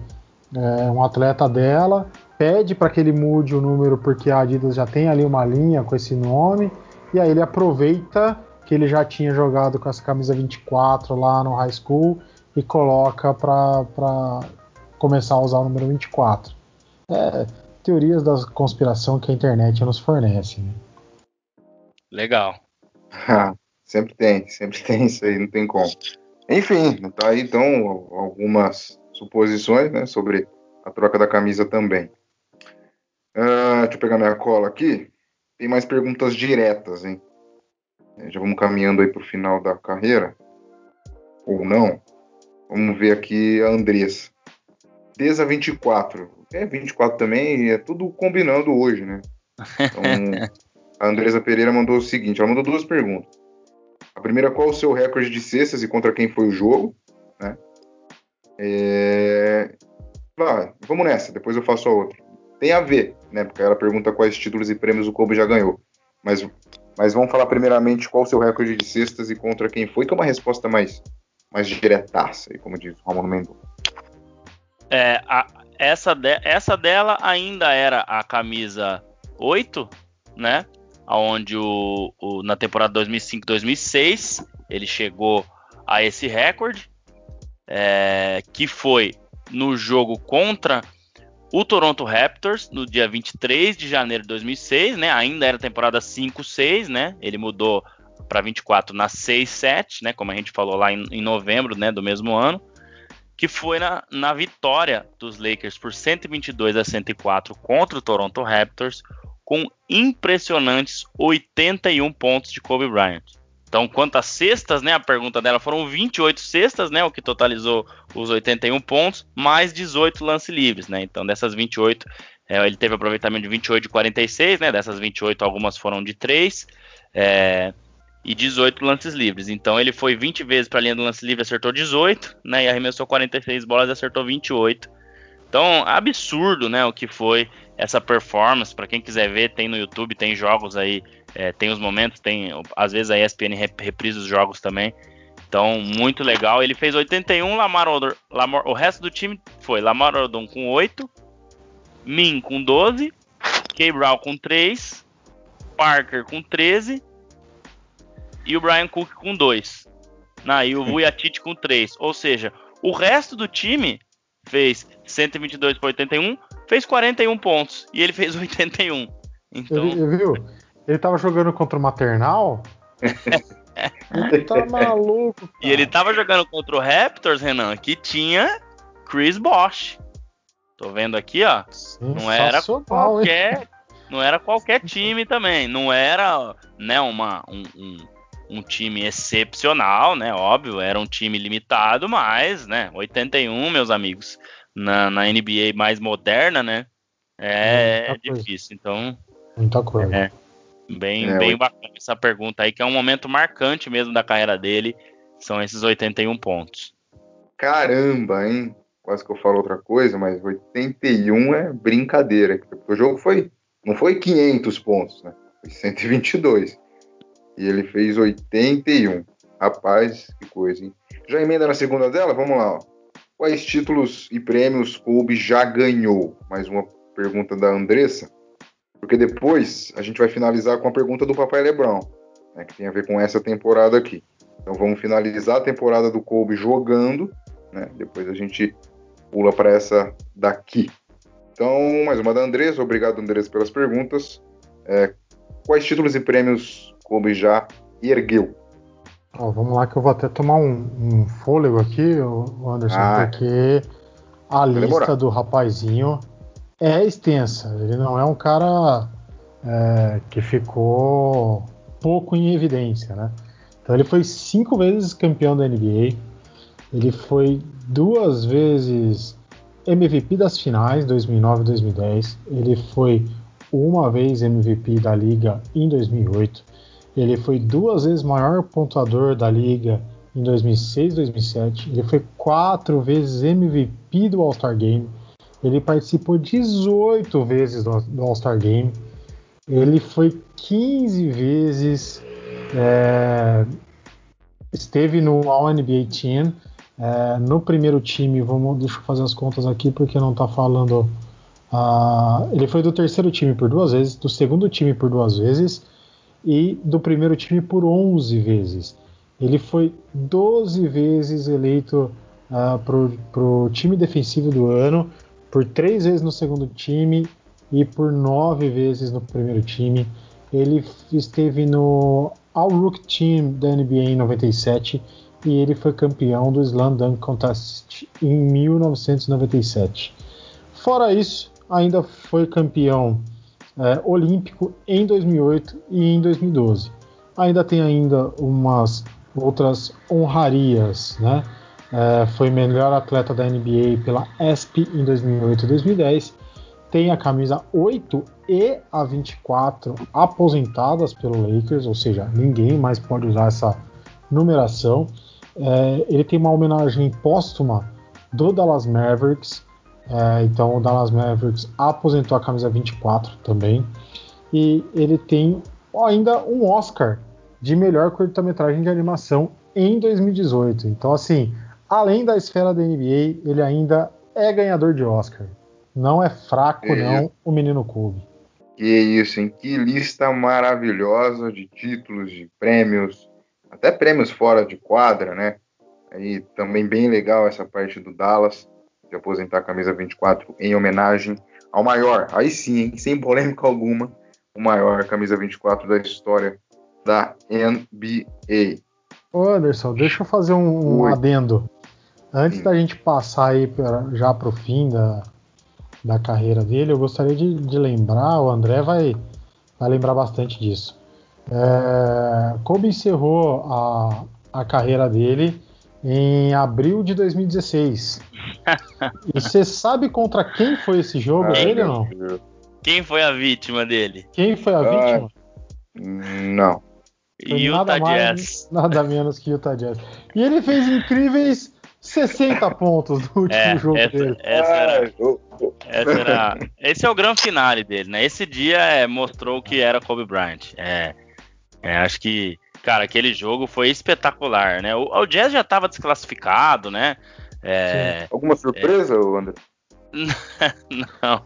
é, um atleta dela, pede para que ele mude o número porque a Adidas já tem ali uma linha com esse nome, e aí ele aproveita que ele já tinha jogado com essa camisa 24 lá no high school e coloca para começar a usar o número 24. É, teorias da conspiração que a internet nos fornece. Né? Legal. Ah, sempre tem, sempre tem isso aí, não tem como. Enfim, tá aí então algumas suposições né, sobre a troca da camisa também. Uh, deixa eu pegar minha cola aqui. Tem mais perguntas diretas, hein? É, já vamos caminhando aí para o final da carreira. Ou não. Vamos ver aqui a Andressa. Desa 24. É 24 também, é tudo combinando hoje, né? Então, a Andresa Pereira mandou o seguinte: ela mandou duas perguntas. A primeira, qual o seu recorde de cestas e contra quem foi o jogo? Né? É... Ah, vamos nessa, depois eu faço a outra tem a ver, né? Porque ela pergunta quais títulos e prêmios o Kobe já ganhou. Mas, mas vamos falar primeiramente qual o seu recorde de cestas e contra quem foi, que é uma resposta mais, mais diretaça, como diz o Ramon Mendonça. É, a, essa, de, essa dela ainda era a camisa 8, né? Onde o, o na temporada 2005-2006 ele chegou a esse recorde, é, que foi no jogo contra o Toronto Raptors no dia 23 de janeiro de 2006, né? Ainda era temporada 5-6, né? Ele mudou para 24 na 6-7, né? Como a gente falou lá em, em, novembro, né? Do mesmo ano, que foi na, na vitória dos Lakers por 122 a 104 contra o Toronto Raptors, com impressionantes 81 pontos de Kobe Bryant. Então, quanto às cestas, né? A pergunta dela foram 28 cestas, né? O que totalizou os 81 pontos, mais 18 lance livres, né? Então, dessas 28, é, ele teve aproveitamento de 28 de 46, né? Dessas 28, algumas foram de 3. É, e 18 lances livres. Então ele foi 20 vezes para a linha do lance livre, acertou 18, né? E arremessou 46 bolas e acertou 28. Então, absurdo, né, o que foi essa performance. Para quem quiser ver, tem no YouTube, tem jogos aí, é, tem os momentos, tem às vezes a ESPN reprisa os jogos também. Então, muito legal. Ele fez 81, Lamar Lamar, o resto do time foi Lamar Odom com 8, Min com 12, K. Brown com 3, Parker com 13 e o Brian Cook com 2. Né? E o Vujacic com 3. Ou seja, o resto do time fez 122 para 81, fez 41 pontos. E ele fez 81. Então... Viu? Ele tava jogando contra o Maternal? ele tá maluco. Cara. E ele tava jogando contra o Raptors, Renan, que tinha Chris Bosh. Tô vendo aqui, ó. Não era qualquer, não era qualquer time também. Não era, né, uma, um, um um time excepcional, né? Óbvio, era um time limitado, mas, né? 81, meus amigos, na, na NBA mais moderna, né? É, é difícil. Então. Muita coisa. É, bem, é, bem bacana essa pergunta aí, que é um momento marcante mesmo da carreira dele. São esses 81 pontos. Caramba, hein? Quase que eu falo outra coisa, mas 81 é brincadeira. O jogo foi. Não foi 500 pontos, né? Foi 122. E ele fez 81. Rapaz, que coisa, hein? Já emenda na segunda dela? Vamos lá. Ó. Quais títulos e prêmios Kobe já ganhou? Mais uma pergunta da Andressa. Porque depois a gente vai finalizar com a pergunta do Papai Lebron, né, que tem a ver com essa temporada aqui. Então vamos finalizar a temporada do Kobe jogando, né? Depois a gente pula para essa daqui. Então, mais uma da Andressa. Obrigado, Andressa, pelas perguntas. É, quais títulos e prêmios Kobe já ergueu. Ó, vamos lá que eu vou até tomar um, um fôlego aqui, Anderson, ah, porque a lista do rapazinho é extensa. Ele não é um cara é, que ficou pouco em evidência, né? Então ele foi cinco vezes campeão da NBA. Ele foi duas vezes MVP das finais, 2009 e 2010. Ele foi uma vez MVP da liga em 2008. Ele foi duas vezes maior pontuador da liga em 2006 e 2007. Ele foi quatro vezes MVP do All-Star Game. Ele participou 18 vezes do, All-Star Game. Ele foi 15 vezes. É, esteve no All-NBA Team. É, no primeiro time, vamos, deixa eu fazer as contas aqui porque não está falando. Uh, ele foi do terceiro time por duas vezes, do segundo time por duas vezes e do primeiro time por 11 vezes. Ele foi 12 vezes eleito uh, para o time defensivo do ano, por três vezes no segundo time e por nove vezes no primeiro time. Ele esteve no All-Rook Team da NBA em 97 e ele foi campeão do Slam Dunk Contest em 1997. Fora isso, ainda foi campeão é, olímpico em 2008 e em 2012. Ainda tem ainda umas outras honrarias, né? É, foi melhor atleta da NBA pela ESP em 2008 e 2010. Tem a camisa 8 e a 24 aposentadas pelo Lakers, ou seja, ninguém mais pode usar essa numeração. É, ele tem uma homenagem póstuma do Dallas Mavericks é, então o Dallas Mavericks aposentou a camisa 24 também. E ele tem ainda um Oscar de melhor curta-metragem de animação em 2018. Então, assim, além da esfera da NBA, ele ainda é ganhador de Oscar. Não é fraco, é não, o menino Kobe. Que isso, hein? Que lista maravilhosa de títulos, de prêmios, até prêmios fora de quadra, né? Aí também bem legal essa parte do Dallas de aposentar a camisa 24 em homenagem ao maior, aí sim, hein, sem polêmica alguma, o maior camisa 24 da história da NBA. Ô Anderson, deixa eu fazer um, um adendo. Antes da gente passar aí pra, já para o fim da, da carreira dele, eu gostaria de, de, lembrar, o André vai, vai lembrar bastante disso. É, Kobe encerrou a, a carreira dele em abril de 2016. e você sabe contra quem foi esse jogo Ai, dele ou não? Quem foi a vítima dele? Quem foi a vítima? Não. Foi Utah nada mais, Jazz. Nada menos que Utah Jazz. E ele fez incríveis 60 pontos no último é, jogo essa, dele. Essa era, essa era, esse é o grande finale dele, né? Esse dia é, mostrou que era Kobe Bryant. É, é, acho que, cara, aquele jogo foi espetacular, né? O, o Jazz já estava desclassificado, né? É, Alguma surpresa, é... André? não,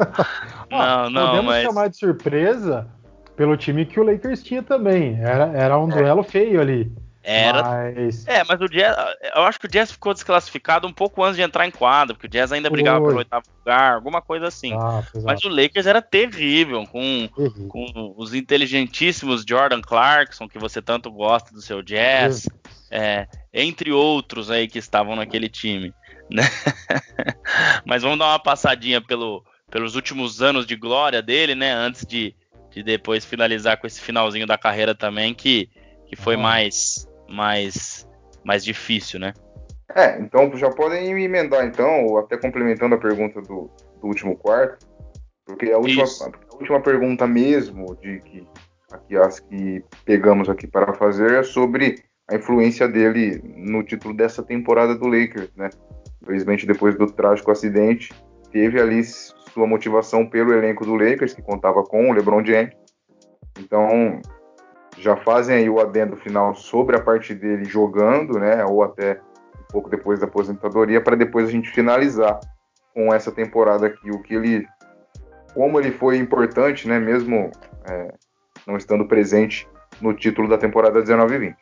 não, não. Podemos mas... chamar de surpresa pelo time que o Lakers tinha também. Era, era um duelo feio ali. Era. Mas... É, mas o Jazz. Eu acho que o Jazz ficou desclassificado um pouco antes de entrar em quadro, porque o Jazz ainda brigava pelo oitavo lugar, alguma coisa assim. Ah, mas o Lakers era terrível, com, com os inteligentíssimos Jordan Clarkson, que você tanto gosta do seu Jazz, é, entre outros aí que estavam naquele time. Né? mas vamos dar uma passadinha pelo, pelos últimos anos de glória dele, né? Antes de, de depois finalizar com esse finalzinho da carreira também, que, que foi mais mais, mais difícil, né? É, então já podem emendar então, ou até complementando a pergunta do, do último quarto, porque a última, a última pergunta mesmo de que aqui as que pegamos aqui para fazer é sobre a influência dele no título dessa temporada do Lakers, né? Infelizmente, depois do trágico acidente, teve ali sua motivação pelo elenco do Lakers, que contava com o LeBron James. Então, já fazem aí o adendo final sobre a parte dele jogando, né? Ou até um pouco depois da aposentadoria, para depois a gente finalizar com essa temporada aqui, o que ele, como ele foi importante, né? Mesmo é, não estando presente no título da temporada 19 20.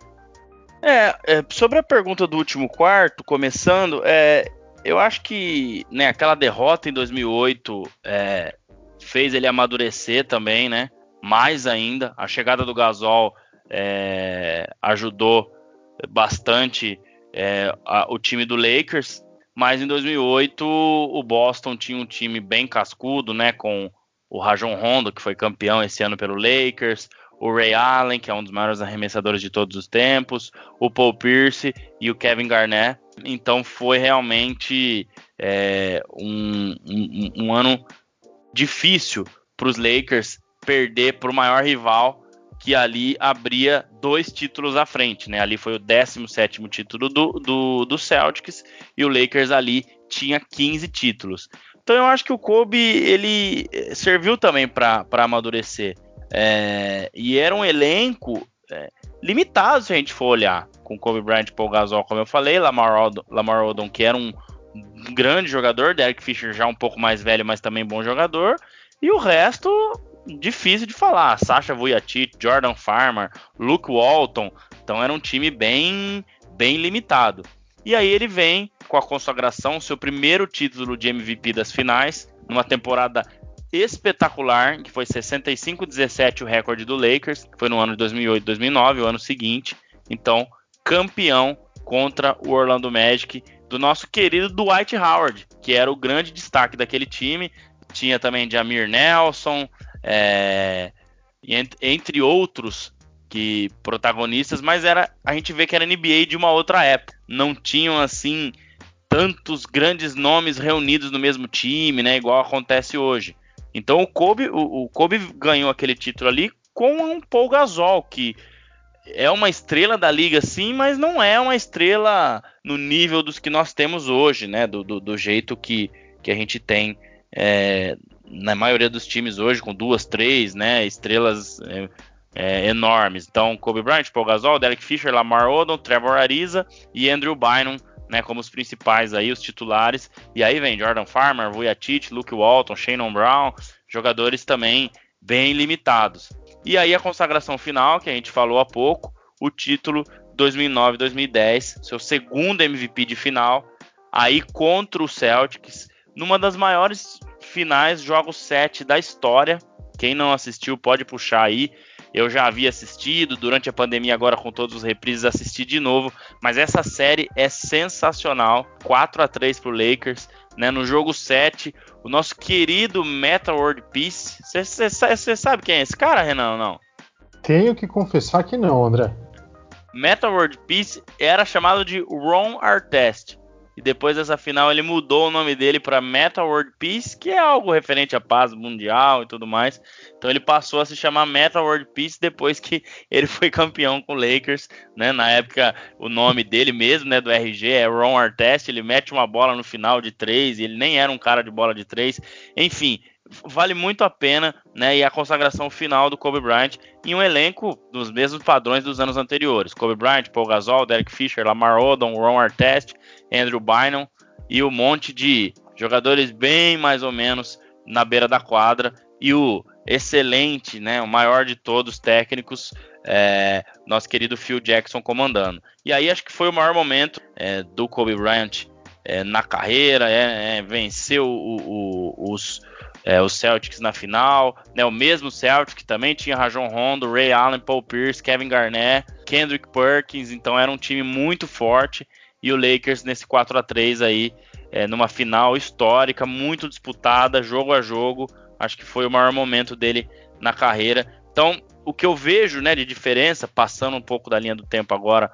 É, é, sobre a pergunta do último quarto, começando, é, eu acho que né, aquela derrota em 2008 é, fez ele amadurecer também, né? Mais ainda. A chegada do Gasol é, ajudou bastante é, a, o time do Lakers, mas em 2008 o Boston tinha um time bem cascudo, né, com o Rajon Rondo, que foi campeão esse ano pelo Lakers, o Ray Allen, que é um dos maiores arremessadores de todos os tempos, o Paul Pierce e o Kevin Garnett. Então foi realmente é, um, um, um ano difícil para os Lakers perder para o maior rival que ali abria dois títulos à frente, né? Ali foi o 17 título do, do, do, Celtics e o Lakers ali tinha 15 títulos. Então eu acho que o Kobe ele eh, serviu também para amadurecer. É, e era um elenco é, limitado se a gente for olhar. Com Kobe Bryant Paul Gasol, como eu falei, Lamar Odom, Lamar Odom que era um grande jogador, Derek Fisher já um pouco mais velho, mas também bom jogador. E o resto difícil de falar. Sasha Vujacic, Jordan Farmer, Luke Walton. Então era um time bem, bem limitado. E aí ele vem com a consagração, seu primeiro título de MVP das finais, numa temporada espetacular, que foi 65-17 o recorde do Lakers, foi no ano de 2008-2009, o ano seguinte. Então, campeão contra o Orlando Magic do nosso querido Dwight Howard, que era o grande destaque daquele time. Tinha também Jamir Nelson, é, entre outros que protagonistas, mas era a gente vê que era NBA de uma outra época. Não tinham assim tantos grandes nomes reunidos no mesmo time, né? Igual acontece hoje. Então o Kobe, o, o Kobe ganhou aquele título ali com um Paul Gasol que é uma estrela da liga, sim, mas não é uma estrela no nível dos que nós temos hoje, né? Do, do, do jeito que, que a gente tem é, na maioria dos times hoje, com duas, três, né, estrelas é, é, enormes. Então, Kobe Bryant, Paul Gasol, Derek Fisher, Lamar Odom, Trevor Ariza e Andrew Bynum, né, como os principais aí, os titulares. E aí vem Jordan Farmer, Vujacic, Luke Walton, Shannon Brown, jogadores também bem limitados. E aí a consagração final, que a gente falou há pouco, o título 2009-2010, seu segundo MVP de final, aí contra o Celtics, numa das maiores finais, jogos 7 da história. Quem não assistiu pode puxar aí. eu já havia assistido, durante a pandemia, agora com todos os reprises, assisti de novo. Mas essa série é sensacional. 4 a 3 pro Lakers. Né, no jogo 7, o nosso querido Meta World Peace. Você sabe quem é esse cara, Renan, ou não? Tenho que confessar que não, André. Meta World Peace era chamado de Ron Artest. E depois dessa final ele mudou o nome dele para Meta World Peace, que é algo referente à paz mundial e tudo mais. Então ele passou a se chamar Meta World Peace depois que ele foi campeão com o Lakers, né? Na época o nome dele mesmo, né, do RG é Ron Artest, ele mete uma bola no final de três, ele nem era um cara de bola de três. Enfim, vale muito a pena, né? E a consagração final do Kobe Bryant em um elenco dos mesmos padrões dos anos anteriores. Kobe Bryant, Paul Gasol, Derek Fisher, Lamar Odom, Ron Artest, Andrew Bynum e um monte de jogadores bem mais ou menos na beira da quadra e o excelente, né, o maior de todos técnicos, é, nosso querido Phil Jackson comandando. E aí acho que foi o maior momento é, do Kobe Bryant é, na carreira, é, é venceu o, o, os é, os Celtics na final, né, o mesmo Celtic que também tinha Rajon Rondo, Ray Allen, Paul Pierce, Kevin Garnett, Kendrick Perkins, então era um time muito forte e o Lakers nesse 4 a 3 aí, é, numa final histórica, muito disputada, jogo a jogo, acho que foi o maior momento dele na carreira. Então, o que eu vejo, né, de diferença, passando um pouco da linha do tempo agora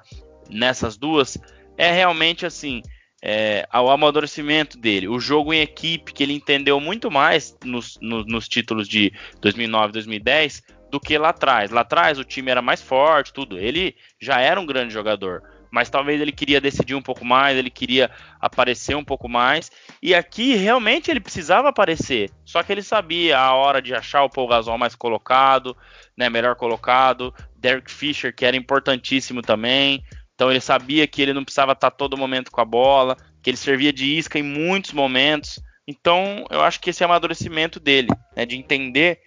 nessas duas, é realmente assim, é, ao amadurecimento dele, o jogo em equipe, que ele entendeu muito mais nos, nos, nos títulos de 2009 e 2010 do que lá atrás. Lá atrás o time era mais forte, tudo. Ele já era um grande jogador, mas talvez ele queria decidir um pouco mais, ele queria aparecer um pouco mais. E aqui realmente ele precisava aparecer, só que ele sabia a hora de achar o Paul Gasol mais colocado, né, melhor colocado, Derek Fisher que era importantíssimo também. Então ele sabia que ele não precisava estar todo momento com a bola, que ele servia de isca em muitos momentos. Então eu acho que esse é amadurecimento dele, né, de entender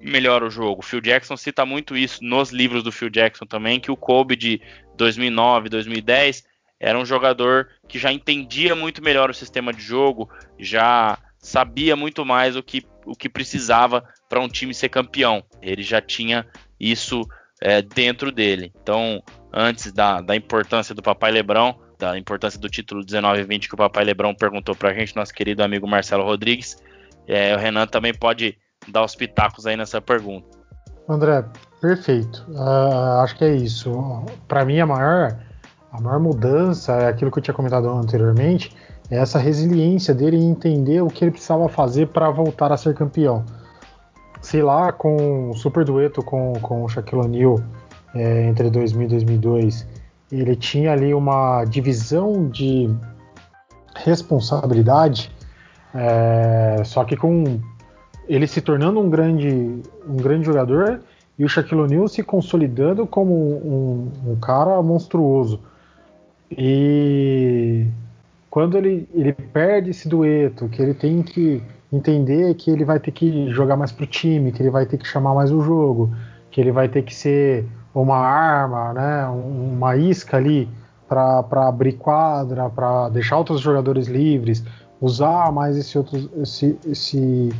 melhor o jogo. O Phil Jackson cita muito isso nos livros do Phil Jackson também, que o Kobe de 2009, 2010 era um jogador que já entendia muito melhor o sistema de jogo, já sabia muito mais o que, o que precisava para um time ser campeão. Ele já tinha isso é, dentro dele. Então, antes da, da importância do Papai Lebrão, da importância do título 19 e 20 que o Papai Lebrão perguntou pra gente, nosso querido amigo Marcelo Rodrigues. É, o Renan também pode dar os pitacos aí nessa pergunta. André, perfeito. Uh, acho que é isso. Para mim, a maior, a maior mudança é aquilo que eu tinha comentado anteriormente, é essa resiliência dele em entender o que ele precisava fazer para voltar a ser campeão. Sei lá, com o super dueto com, com o Shaquille O'Neal é, entre 2000 e 2002, ele tinha ali uma divisão de responsabilidade, é, só que com ele se tornando um grande, um grande jogador e o Shaquille O'Neal se consolidando como um, um, cara monstruoso. E quando ele, ele perde esse dueto, que ele tem que entender que ele vai ter que jogar mais pro time, que ele vai ter que chamar mais o jogo, que ele vai ter que ser uma arma, né, uma isca ali para abrir quadra, para deixar outros jogadores livres, usar mais esse outro, esse, esse,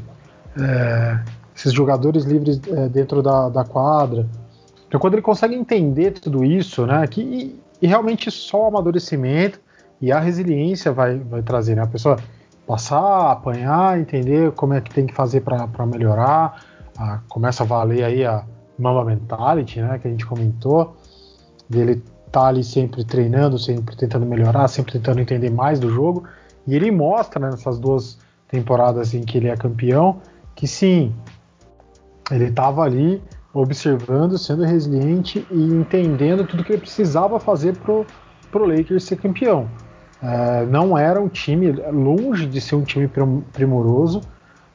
é, esses jogadores livres é, dentro da, da, quadra. Então, quando ele consegue entender tudo isso, né, que, e, e, realmente só o amadurecimento e a resiliência vai, vai trazer, né, a pessoa passar, apanhar, entender como é que tem que fazer para melhorar, a, começa a valer aí a Mamba Mentality, né, que a gente comentou, dele tá ali sempre treinando, sempre tentando melhorar, sempre tentando entender mais do jogo, e ele mostra né, nessas duas temporadas em que ele é campeão, que sim, ele estava ali observando, sendo resiliente e entendendo tudo que ele precisava fazer pro, pro Lakers ser campeão. É, não era um time longe de ser um time primoroso,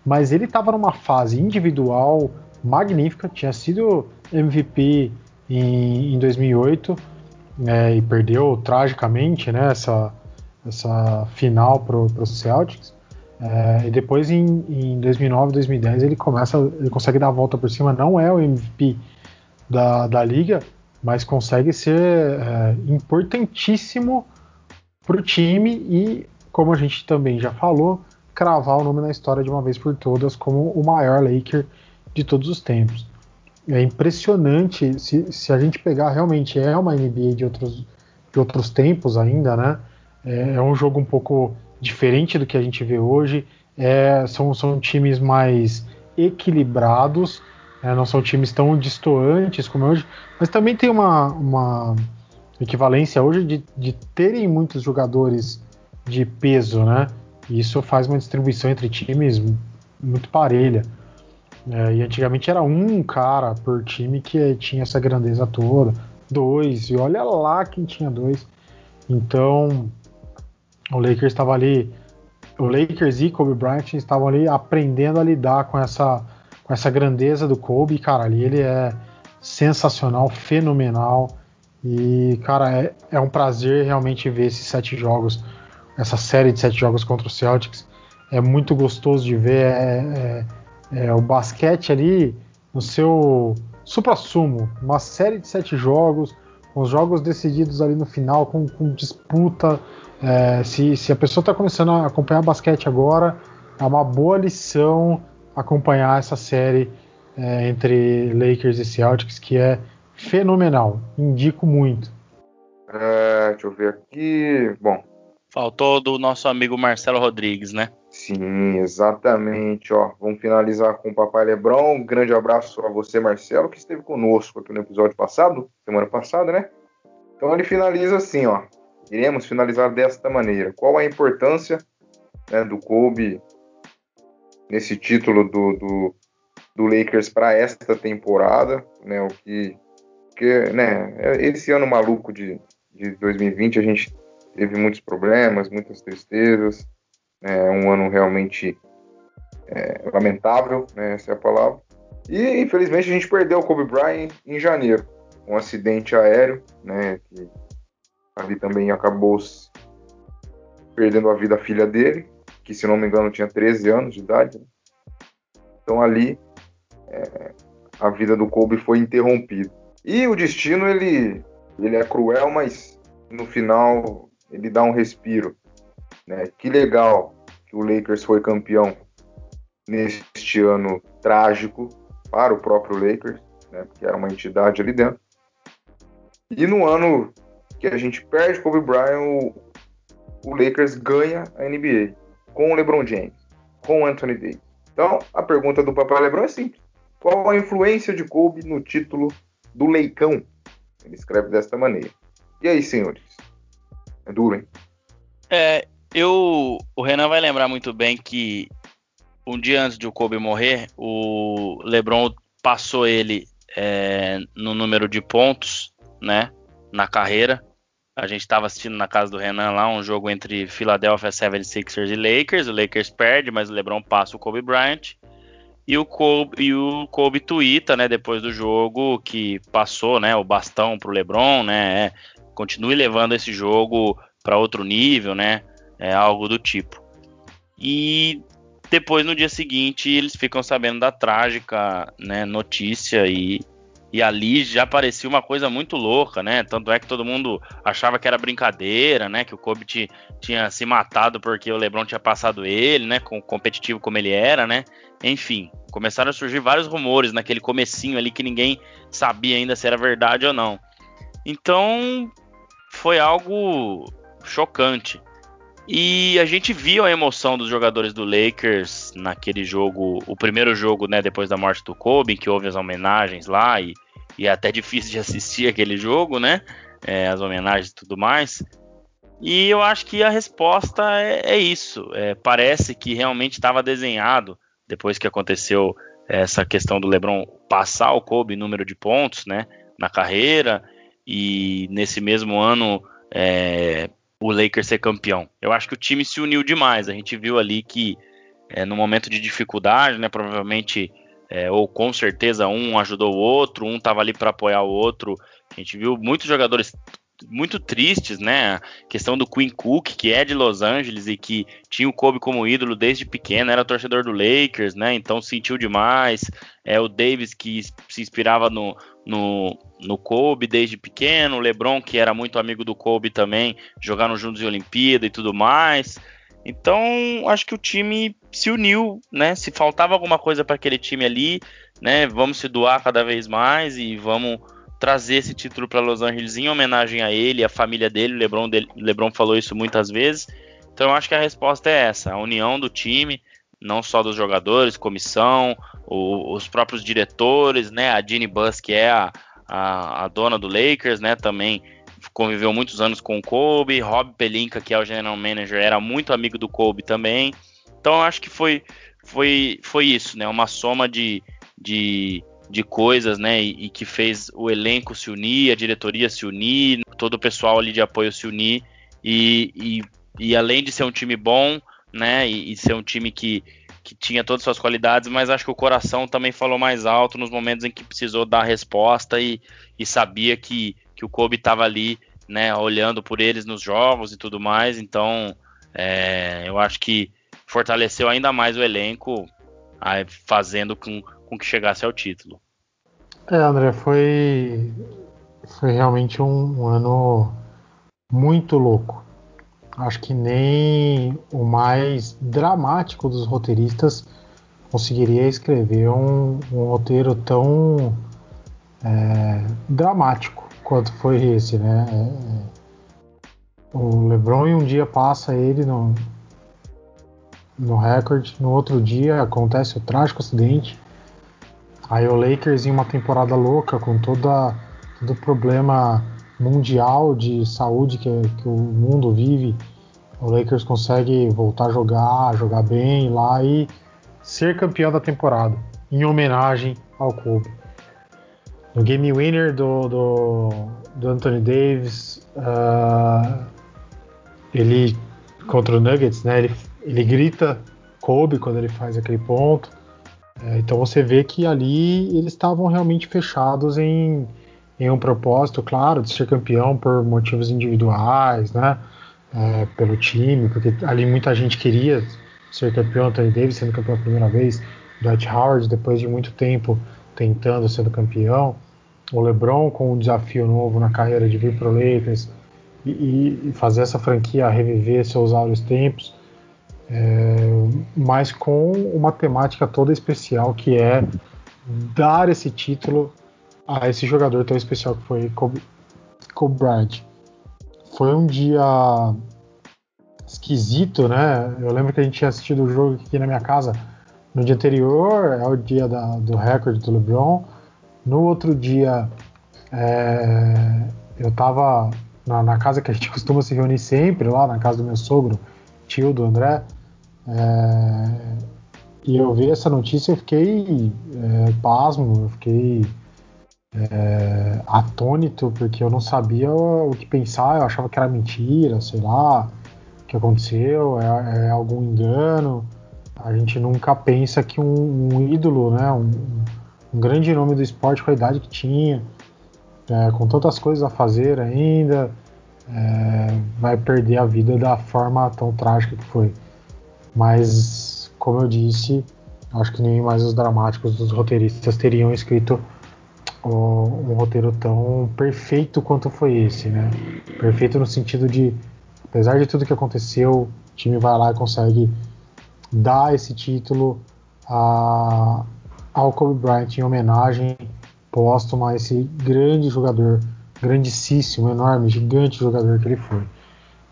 mas ele estava numa fase individual magnífica, tinha sido MVP em, em 2008 né, e perdeu tragicamente né, essa, essa final para o Celtics. É, e depois em, em 2009, 2010 ele começa, ele consegue dar a volta por cima. Não é o MVP da, da liga, mas consegue ser é, importantíssimo para o time e, como a gente também já falou, cravar o nome na história de uma vez por todas como o maior Laker de todos os tempos. é impressionante se, se a gente pegar realmente é uma NBA de outros, de outros tempos ainda, né? É, é um jogo um pouco diferente do que a gente vê hoje. É, são, são times mais equilibrados, é, não são times tão distoantes como hoje, mas também tem uma, uma equivalência hoje de, de terem muitos jogadores de peso, né? E isso faz uma distribuição entre times muito parelha. É, e antigamente era um cara por time que tinha essa grandeza toda, dois, e olha lá quem tinha dois. Então, o Lakers estava ali, o Lakers e Kobe Bryant estavam ali aprendendo a lidar com essa, com essa grandeza do Kobe. Cara, ali ele é sensacional, fenomenal. E, cara, é, é um prazer realmente ver esses sete jogos, essa série de sete jogos contra o Celtics. É muito gostoso de ver. É, é, é o basquete ali no seu supra-sumo. Uma série de sete jogos, com os jogos decididos ali no final, com, com disputa. É, se, se a pessoa está começando a acompanhar basquete agora, é uma boa lição acompanhar essa série é, entre Lakers e Celtics, que é fenomenal. Indico muito. É, deixa eu ver aqui. Bom. Faltou do nosso amigo Marcelo Rodrigues, né? Sim, exatamente. Ó, vamos finalizar com o Papai Lebron. Um grande abraço a você, Marcelo, que esteve conosco aqui no episódio passado, semana passada, né? Então ele finaliza assim, ó. Iremos finalizar desta maneira. Qual a importância né, do Kobe nesse título do, do, do Lakers para esta temporada? Né, o que porque, né, esse ano maluco de, de 2020 a gente teve muitos problemas, muitas tristezas, é um ano realmente é, lamentável, né, essa é a palavra. E infelizmente a gente perdeu o Kobe Bryant em janeiro, um acidente aéreo, né, que ali também acabou perdendo a vida a filha dele, que se não me engano tinha 13 anos de idade. Né? Então ali é, a vida do Kobe foi interrompida. E o destino, ele, ele é cruel, mas no final ele dá um respiro. Né? Que legal que o Lakers foi campeão neste ano trágico para o próprio Lakers, né? porque era uma entidade ali dentro. E no ano que a gente perde Kobe Bryant, o, o Lakers ganha a NBA com o LeBron James, com o Anthony Davis. Então, a pergunta do papai LeBron é simples. Qual a influência de Kobe no título do Leicão. Ele escreve desta maneira. E aí, senhores? É duro, hein? É, eu. O Renan vai lembrar muito bem que um dia antes de o Kobe morrer, o LeBron passou ele é, no número de pontos, né? Na carreira. A gente estava assistindo na casa do Renan lá um jogo entre Philadelphia 76ers e Lakers. O Lakers perde, mas o LeBron passa o Kobe Bryant. E o Kobe, e o Kobe tuita, né, depois do jogo, que passou, né, o bastão pro LeBron, né, é, continue levando esse jogo para outro nível, né, é algo do tipo. E depois no dia seguinte eles ficam sabendo da trágica, né, notícia e e ali já parecia uma coisa muito louca, né? Tanto é que todo mundo achava que era brincadeira, né? Que o Kobe tinha se matado porque o LeBron tinha passado ele, né? Com competitivo como ele era, né? Enfim, começaram a surgir vários rumores naquele comecinho ali que ninguém sabia ainda se era verdade ou não. Então, foi algo chocante. E a gente viu a emoção dos jogadores do Lakers naquele jogo, o primeiro jogo, né, depois da morte do Kobe, que houve as homenagens lá e, e é até difícil de assistir aquele jogo, né? É, as homenagens e tudo mais. E eu acho que a resposta é, é isso. É, parece que realmente estava desenhado depois que aconteceu essa questão do LeBron passar o Kobe número de pontos, né, na carreira e nesse mesmo ano é, o Lakers ser campeão. Eu acho que o time se uniu demais. A gente viu ali que é, no momento de dificuldade, né, provavelmente é, ou com certeza um ajudou o outro, um estava ali para apoiar o outro. A gente viu muitos jogadores muito tristes, né? A questão do Queen Cook, que é de Los Angeles e que tinha o Kobe como ídolo desde pequeno, era torcedor do Lakers, né? Então sentiu demais. É o Davis que se inspirava no, no, no Kobe desde pequeno, o LeBron que era muito amigo do Kobe também, jogaram juntos em Olimpíada e tudo mais. Então, acho que o time se uniu, né? Se faltava alguma coisa para aquele time ali, né? Vamos se doar cada vez mais e vamos trazer esse título para Los Angeles em homenagem a ele, a família dele. O LeBron, dele, LeBron falou isso muitas vezes. Então, eu acho que a resposta é essa: a união do time, não só dos jogadores, comissão, o, os próprios diretores, né? A Jeannie Buss, que é a, a, a dona do Lakers, né? Também conviveu muitos anos com o Kobe, Rob Pelinka, que é o general manager, era muito amigo do Kobe também. Então eu acho que foi foi foi isso, né? Uma soma de, de, de coisas, né? E, e, que fez o elenco se unir, a diretoria se unir, todo o pessoal ali de apoio se unir e, e, e além de ser um time bom, né? E, e ser um time que que tinha todas as suas qualidades, mas acho que o coração também falou mais alto nos momentos em que precisou dar resposta e, e sabia que, que o Kobe estava ali, né, olhando por eles nos jogos e tudo mais. Então, é, eu acho que fortaleceu ainda mais o elenco, fazendo com, com que chegasse ao título. É, André, foi, foi realmente um, um ano muito louco. Acho que nem o mais dramático dos roteiristas conseguiria escrever um, um roteiro tão é, dramático quanto foi esse, né? É, é, o LeBron um dia passa ele no, no recorde, no outro dia acontece o trágico acidente. Aí o Lakers em uma temporada louca com toda todo problema mundial de saúde que, que o mundo vive, o Lakers consegue voltar a jogar, jogar bem lá e ser campeão da temporada, em homenagem ao Kobe. No game winner do, do, do Anthony Davis, uh, ele contra o Nuggets, né? Ele, ele grita Kobe quando ele faz aquele ponto. É, então você vê que ali eles estavam realmente fechados em, em um propósito, claro, de ser campeão por motivos individuais, né? É, pelo time, porque ali muita gente queria ser campeão, Anthony Davis sendo campeão pela primeira vez, Dwight Howard depois de muito tempo tentando ser campeão, o LeBron com um desafio novo na carreira de vir para o Lakers e, e, fazer essa franquia reviver seus áureos tempos, é, mas com uma temática toda especial que é dar esse título a esse jogador tão especial que foi Kobe, Bryant. Foi um dia esquisito, né? Eu lembro que a gente tinha assistido o jogo aqui na minha casa no dia anterior, é o dia da, do recorde do LeBron. No outro dia, é, eu estava na, na, casa que a gente costuma se reunir sempre, lá na casa do meu sogro, tio do André. É, e eu vi essa notícia, eu fiquei é, pasmo, eu fiquei é, atônito, porque eu não sabia o, que pensar, eu achava que era mentira, sei lá, o que aconteceu, é, é algum engano. A gente nunca pensa que um, um ídolo, né, um, um, grande nome do esporte com a idade que tinha, é, com tantas coisas a fazer ainda, é, vai perder a vida da forma tão trágica que foi. Mas, como eu disse, acho que nem mais os dramáticos dos roteiristas teriam escrito um roteiro tão perfeito quanto foi esse, né? Perfeito no sentido de, apesar de tudo que aconteceu, o time vai lá e consegue dar esse título a, ao Kobe Bryant em homenagem póstuma a esse grande jogador, grandíssimo, enorme, gigante jogador que ele foi.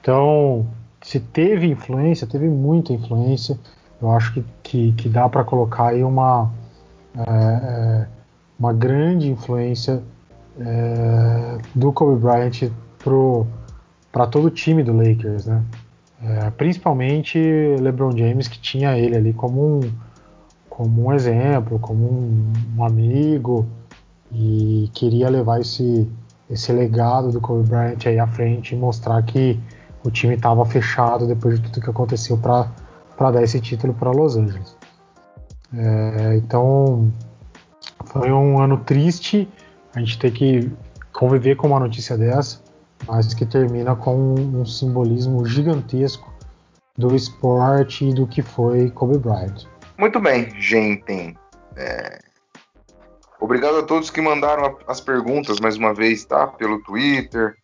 Então, se teve influência, teve muita influência. Eu acho que, que, que dá para colocar aí uma é, é, uma grande influência é, do Kobe Bryant para todo o time do Lakers, né? É, principalmente LeBron James, que tinha ele ali como um, como um exemplo, como um, um amigo e queria levar esse, esse legado do Kobe Bryant aí à frente e mostrar que o time estava fechado depois de tudo que aconteceu para dar esse título para Los Angeles. É, então foi um ano triste a gente ter que conviver com uma notícia dessa, mas que termina com um, simbolismo gigantesco do esporte e do que foi Kobe Bryant. Muito bem, gente. É... Obrigado a todos que mandaram as perguntas mais uma vez, tá? Pelo Twitter,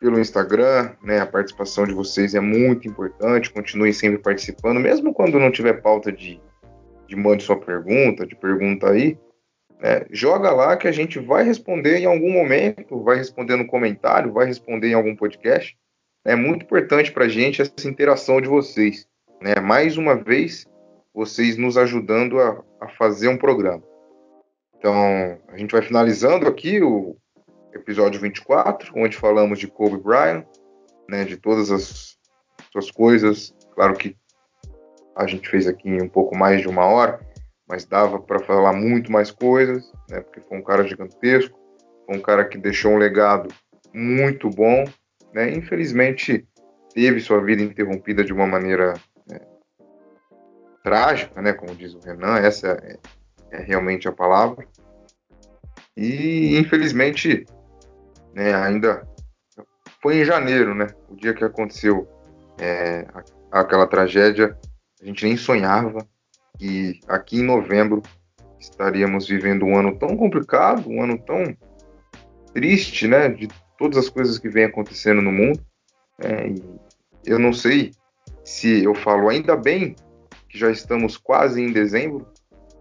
pelo Instagram, né? A participação de vocês é muito importante. Continuem sempre participando, mesmo quando não tiver pauta de, de mande sua pergunta, de pergunta aí. Né, joga lá que a gente vai responder em algum momento, vai responder no comentário, vai responder em algum podcast. É muito importante para a gente essa interação de vocês. Né? Mais uma vez, vocês nos ajudando a, a fazer um programa. Então, a gente vai finalizando aqui o episódio 24, onde falamos de Kobe Bryant, né, de todas as suas coisas. Claro que a gente fez aqui um pouco mais de uma hora, mas dava para falar muito mais coisas, né, porque foi um cara gigantesco, foi um cara que deixou um legado muito bom. Né, infelizmente, teve sua vida interrompida de uma maneira né, trágica, né, como diz o Renan, essa é, é realmente a palavra. E infelizmente né, ainda foi em janeiro, né? O dia que aconteceu é, aquela tragédia, a gente nem sonhava que aqui em novembro estaríamos vivendo um ano tão complicado, um ano tão triste, né? De todas as coisas que vem acontecendo no mundo. É, eu não sei se eu falo ainda bem que já estamos quase em dezembro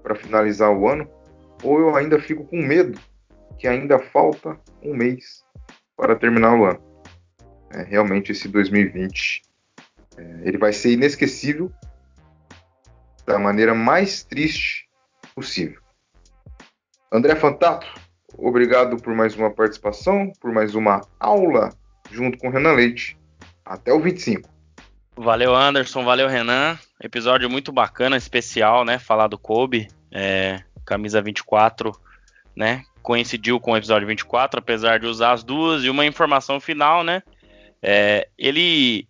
para finalizar o ano, ou eu ainda fico com medo que ainda falta um mês para terminar o ano. É, realmente esse 2020 é, ele vai ser inesquecível da maneira mais triste possível. André Fantato, obrigado por mais uma participação, por mais uma aula junto com o Renan Leite. Até o 25. Valeu, Anderson. Valeu, Renan. Episódio muito bacana, especial, né? Falar do Kobe. É, camisa 24, né? Coincidiu com o episódio 24, apesar de usar as duas, e uma informação final, né? É, ele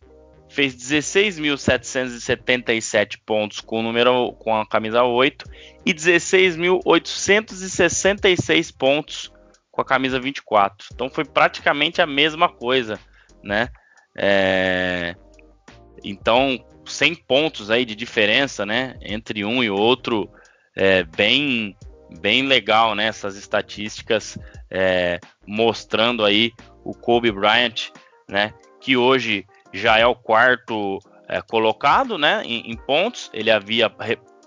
fez 16.777 pontos com o número com a camisa 8 e 16.866 pontos com a camisa 24. Então foi praticamente a mesma coisa, né? É, então 100 pontos aí de diferença, né? Entre um e outro, é, bem bem legal, né? Essas estatísticas é, mostrando aí o Kobe Bryant, né? Que hoje já é o quarto é, colocado, né? Em, em, pontos. Ele havia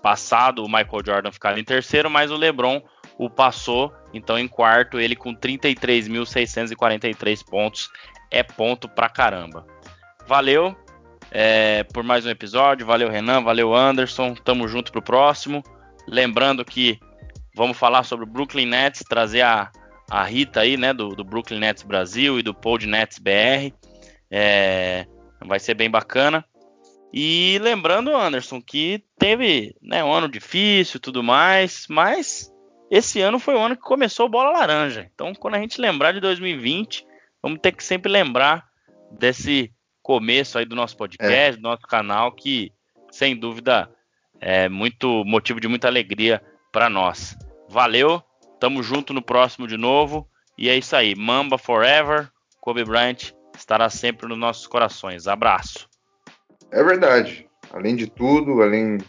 passado o Michael Jordan ficado em terceiro, mas o LeBron o passou. Então em quarto ele com 33.643 pontos é ponto pra caramba. Valeu é, por mais um episódio. Valeu Renan, valeu Anderson. Tamo junto pro próximo. Lembrando que Vamos falar sobre o Brooklyn Nets, trazer a, a Rita aí, né, do, do Brooklyn Nets Brasil e do Pod Nets BR. É, vai ser bem bacana. E lembrando, Anderson, que teve né, um ano difícil e tudo mais, mas esse ano foi o ano que começou Bola Laranja. Então, quando a gente lembrar de 2020, vamos ter que sempre lembrar desse começo aí do nosso podcast, é. do nosso canal, que sem dúvida é muito motivo de muita alegria para nós. Valeu, tamo junto no próximo de novo. E é isso aí. Mamba Forever. Kobe Bryant estará sempre nos nossos corações. Abraço. É verdade. Além de tudo, além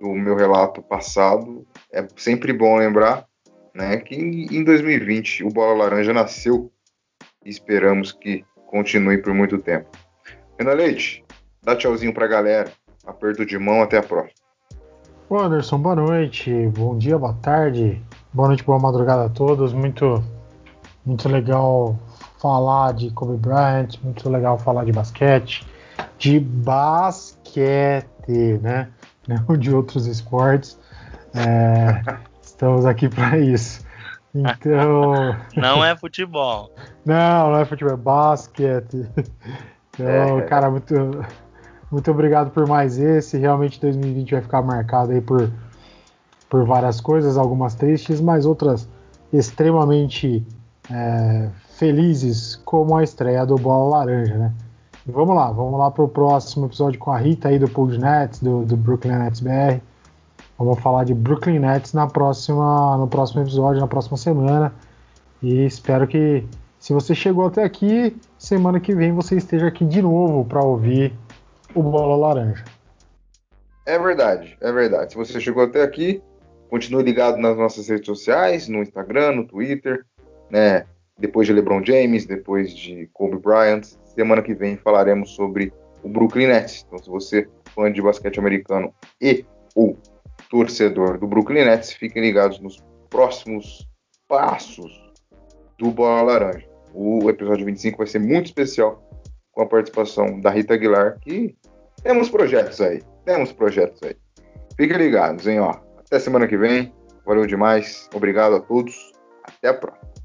do meu relato passado, é sempre bom lembrar né, que em 2020 o Bola Laranja nasceu e esperamos que continue por muito tempo. Renan Leite, dá tchauzinho pra galera. Aperto de mão, até a próxima. Ô Anderson, boa noite, bom dia, boa tarde, boa noite, boa madrugada a todos. Muito, muito legal falar de Kobe Bryant, muito legal falar de basquete, de basquete, né? Não de outros esportes. É, estamos aqui para isso. Então. Não é futebol. Não, não é futebol, é basquete. Então, é. cara, muito muito obrigado por mais esse. Realmente 2020 vai ficar marcado aí por, por várias coisas, algumas tristes, mas outras extremamente é, felizes, como a estreia do Bola Laranja, né? Vamos lá, vamos lá para o próximo episódio com a Rita aí do Pool Nets, do, do Brooklyn Nets BR. Vamos falar de Brooklyn Nets na próxima, no próximo episódio, na próxima semana. E espero que, se você chegou até aqui, semana que vem você esteja aqui de novo para ouvir o Bola Laranja. É verdade, é verdade. Se você chegou até aqui, continue ligado nas nossas redes sociais, no Instagram, no Twitter, né? depois de LeBron James, depois de Kobe Bryant. Semana que vem falaremos sobre o Brooklyn Nets. Então, se você é fã de basquete americano e ou torcedor do Brooklyn Nets, fiquem ligados nos próximos passos do Bola Laranja. O episódio 25 vai ser muito especial com a participação da Rita Aguilar, que temos projetos aí. Temos projetos aí. Fiquem ligados, hein, ó. Até semana que vem. Valeu demais. Obrigado a todos. Até a próxima.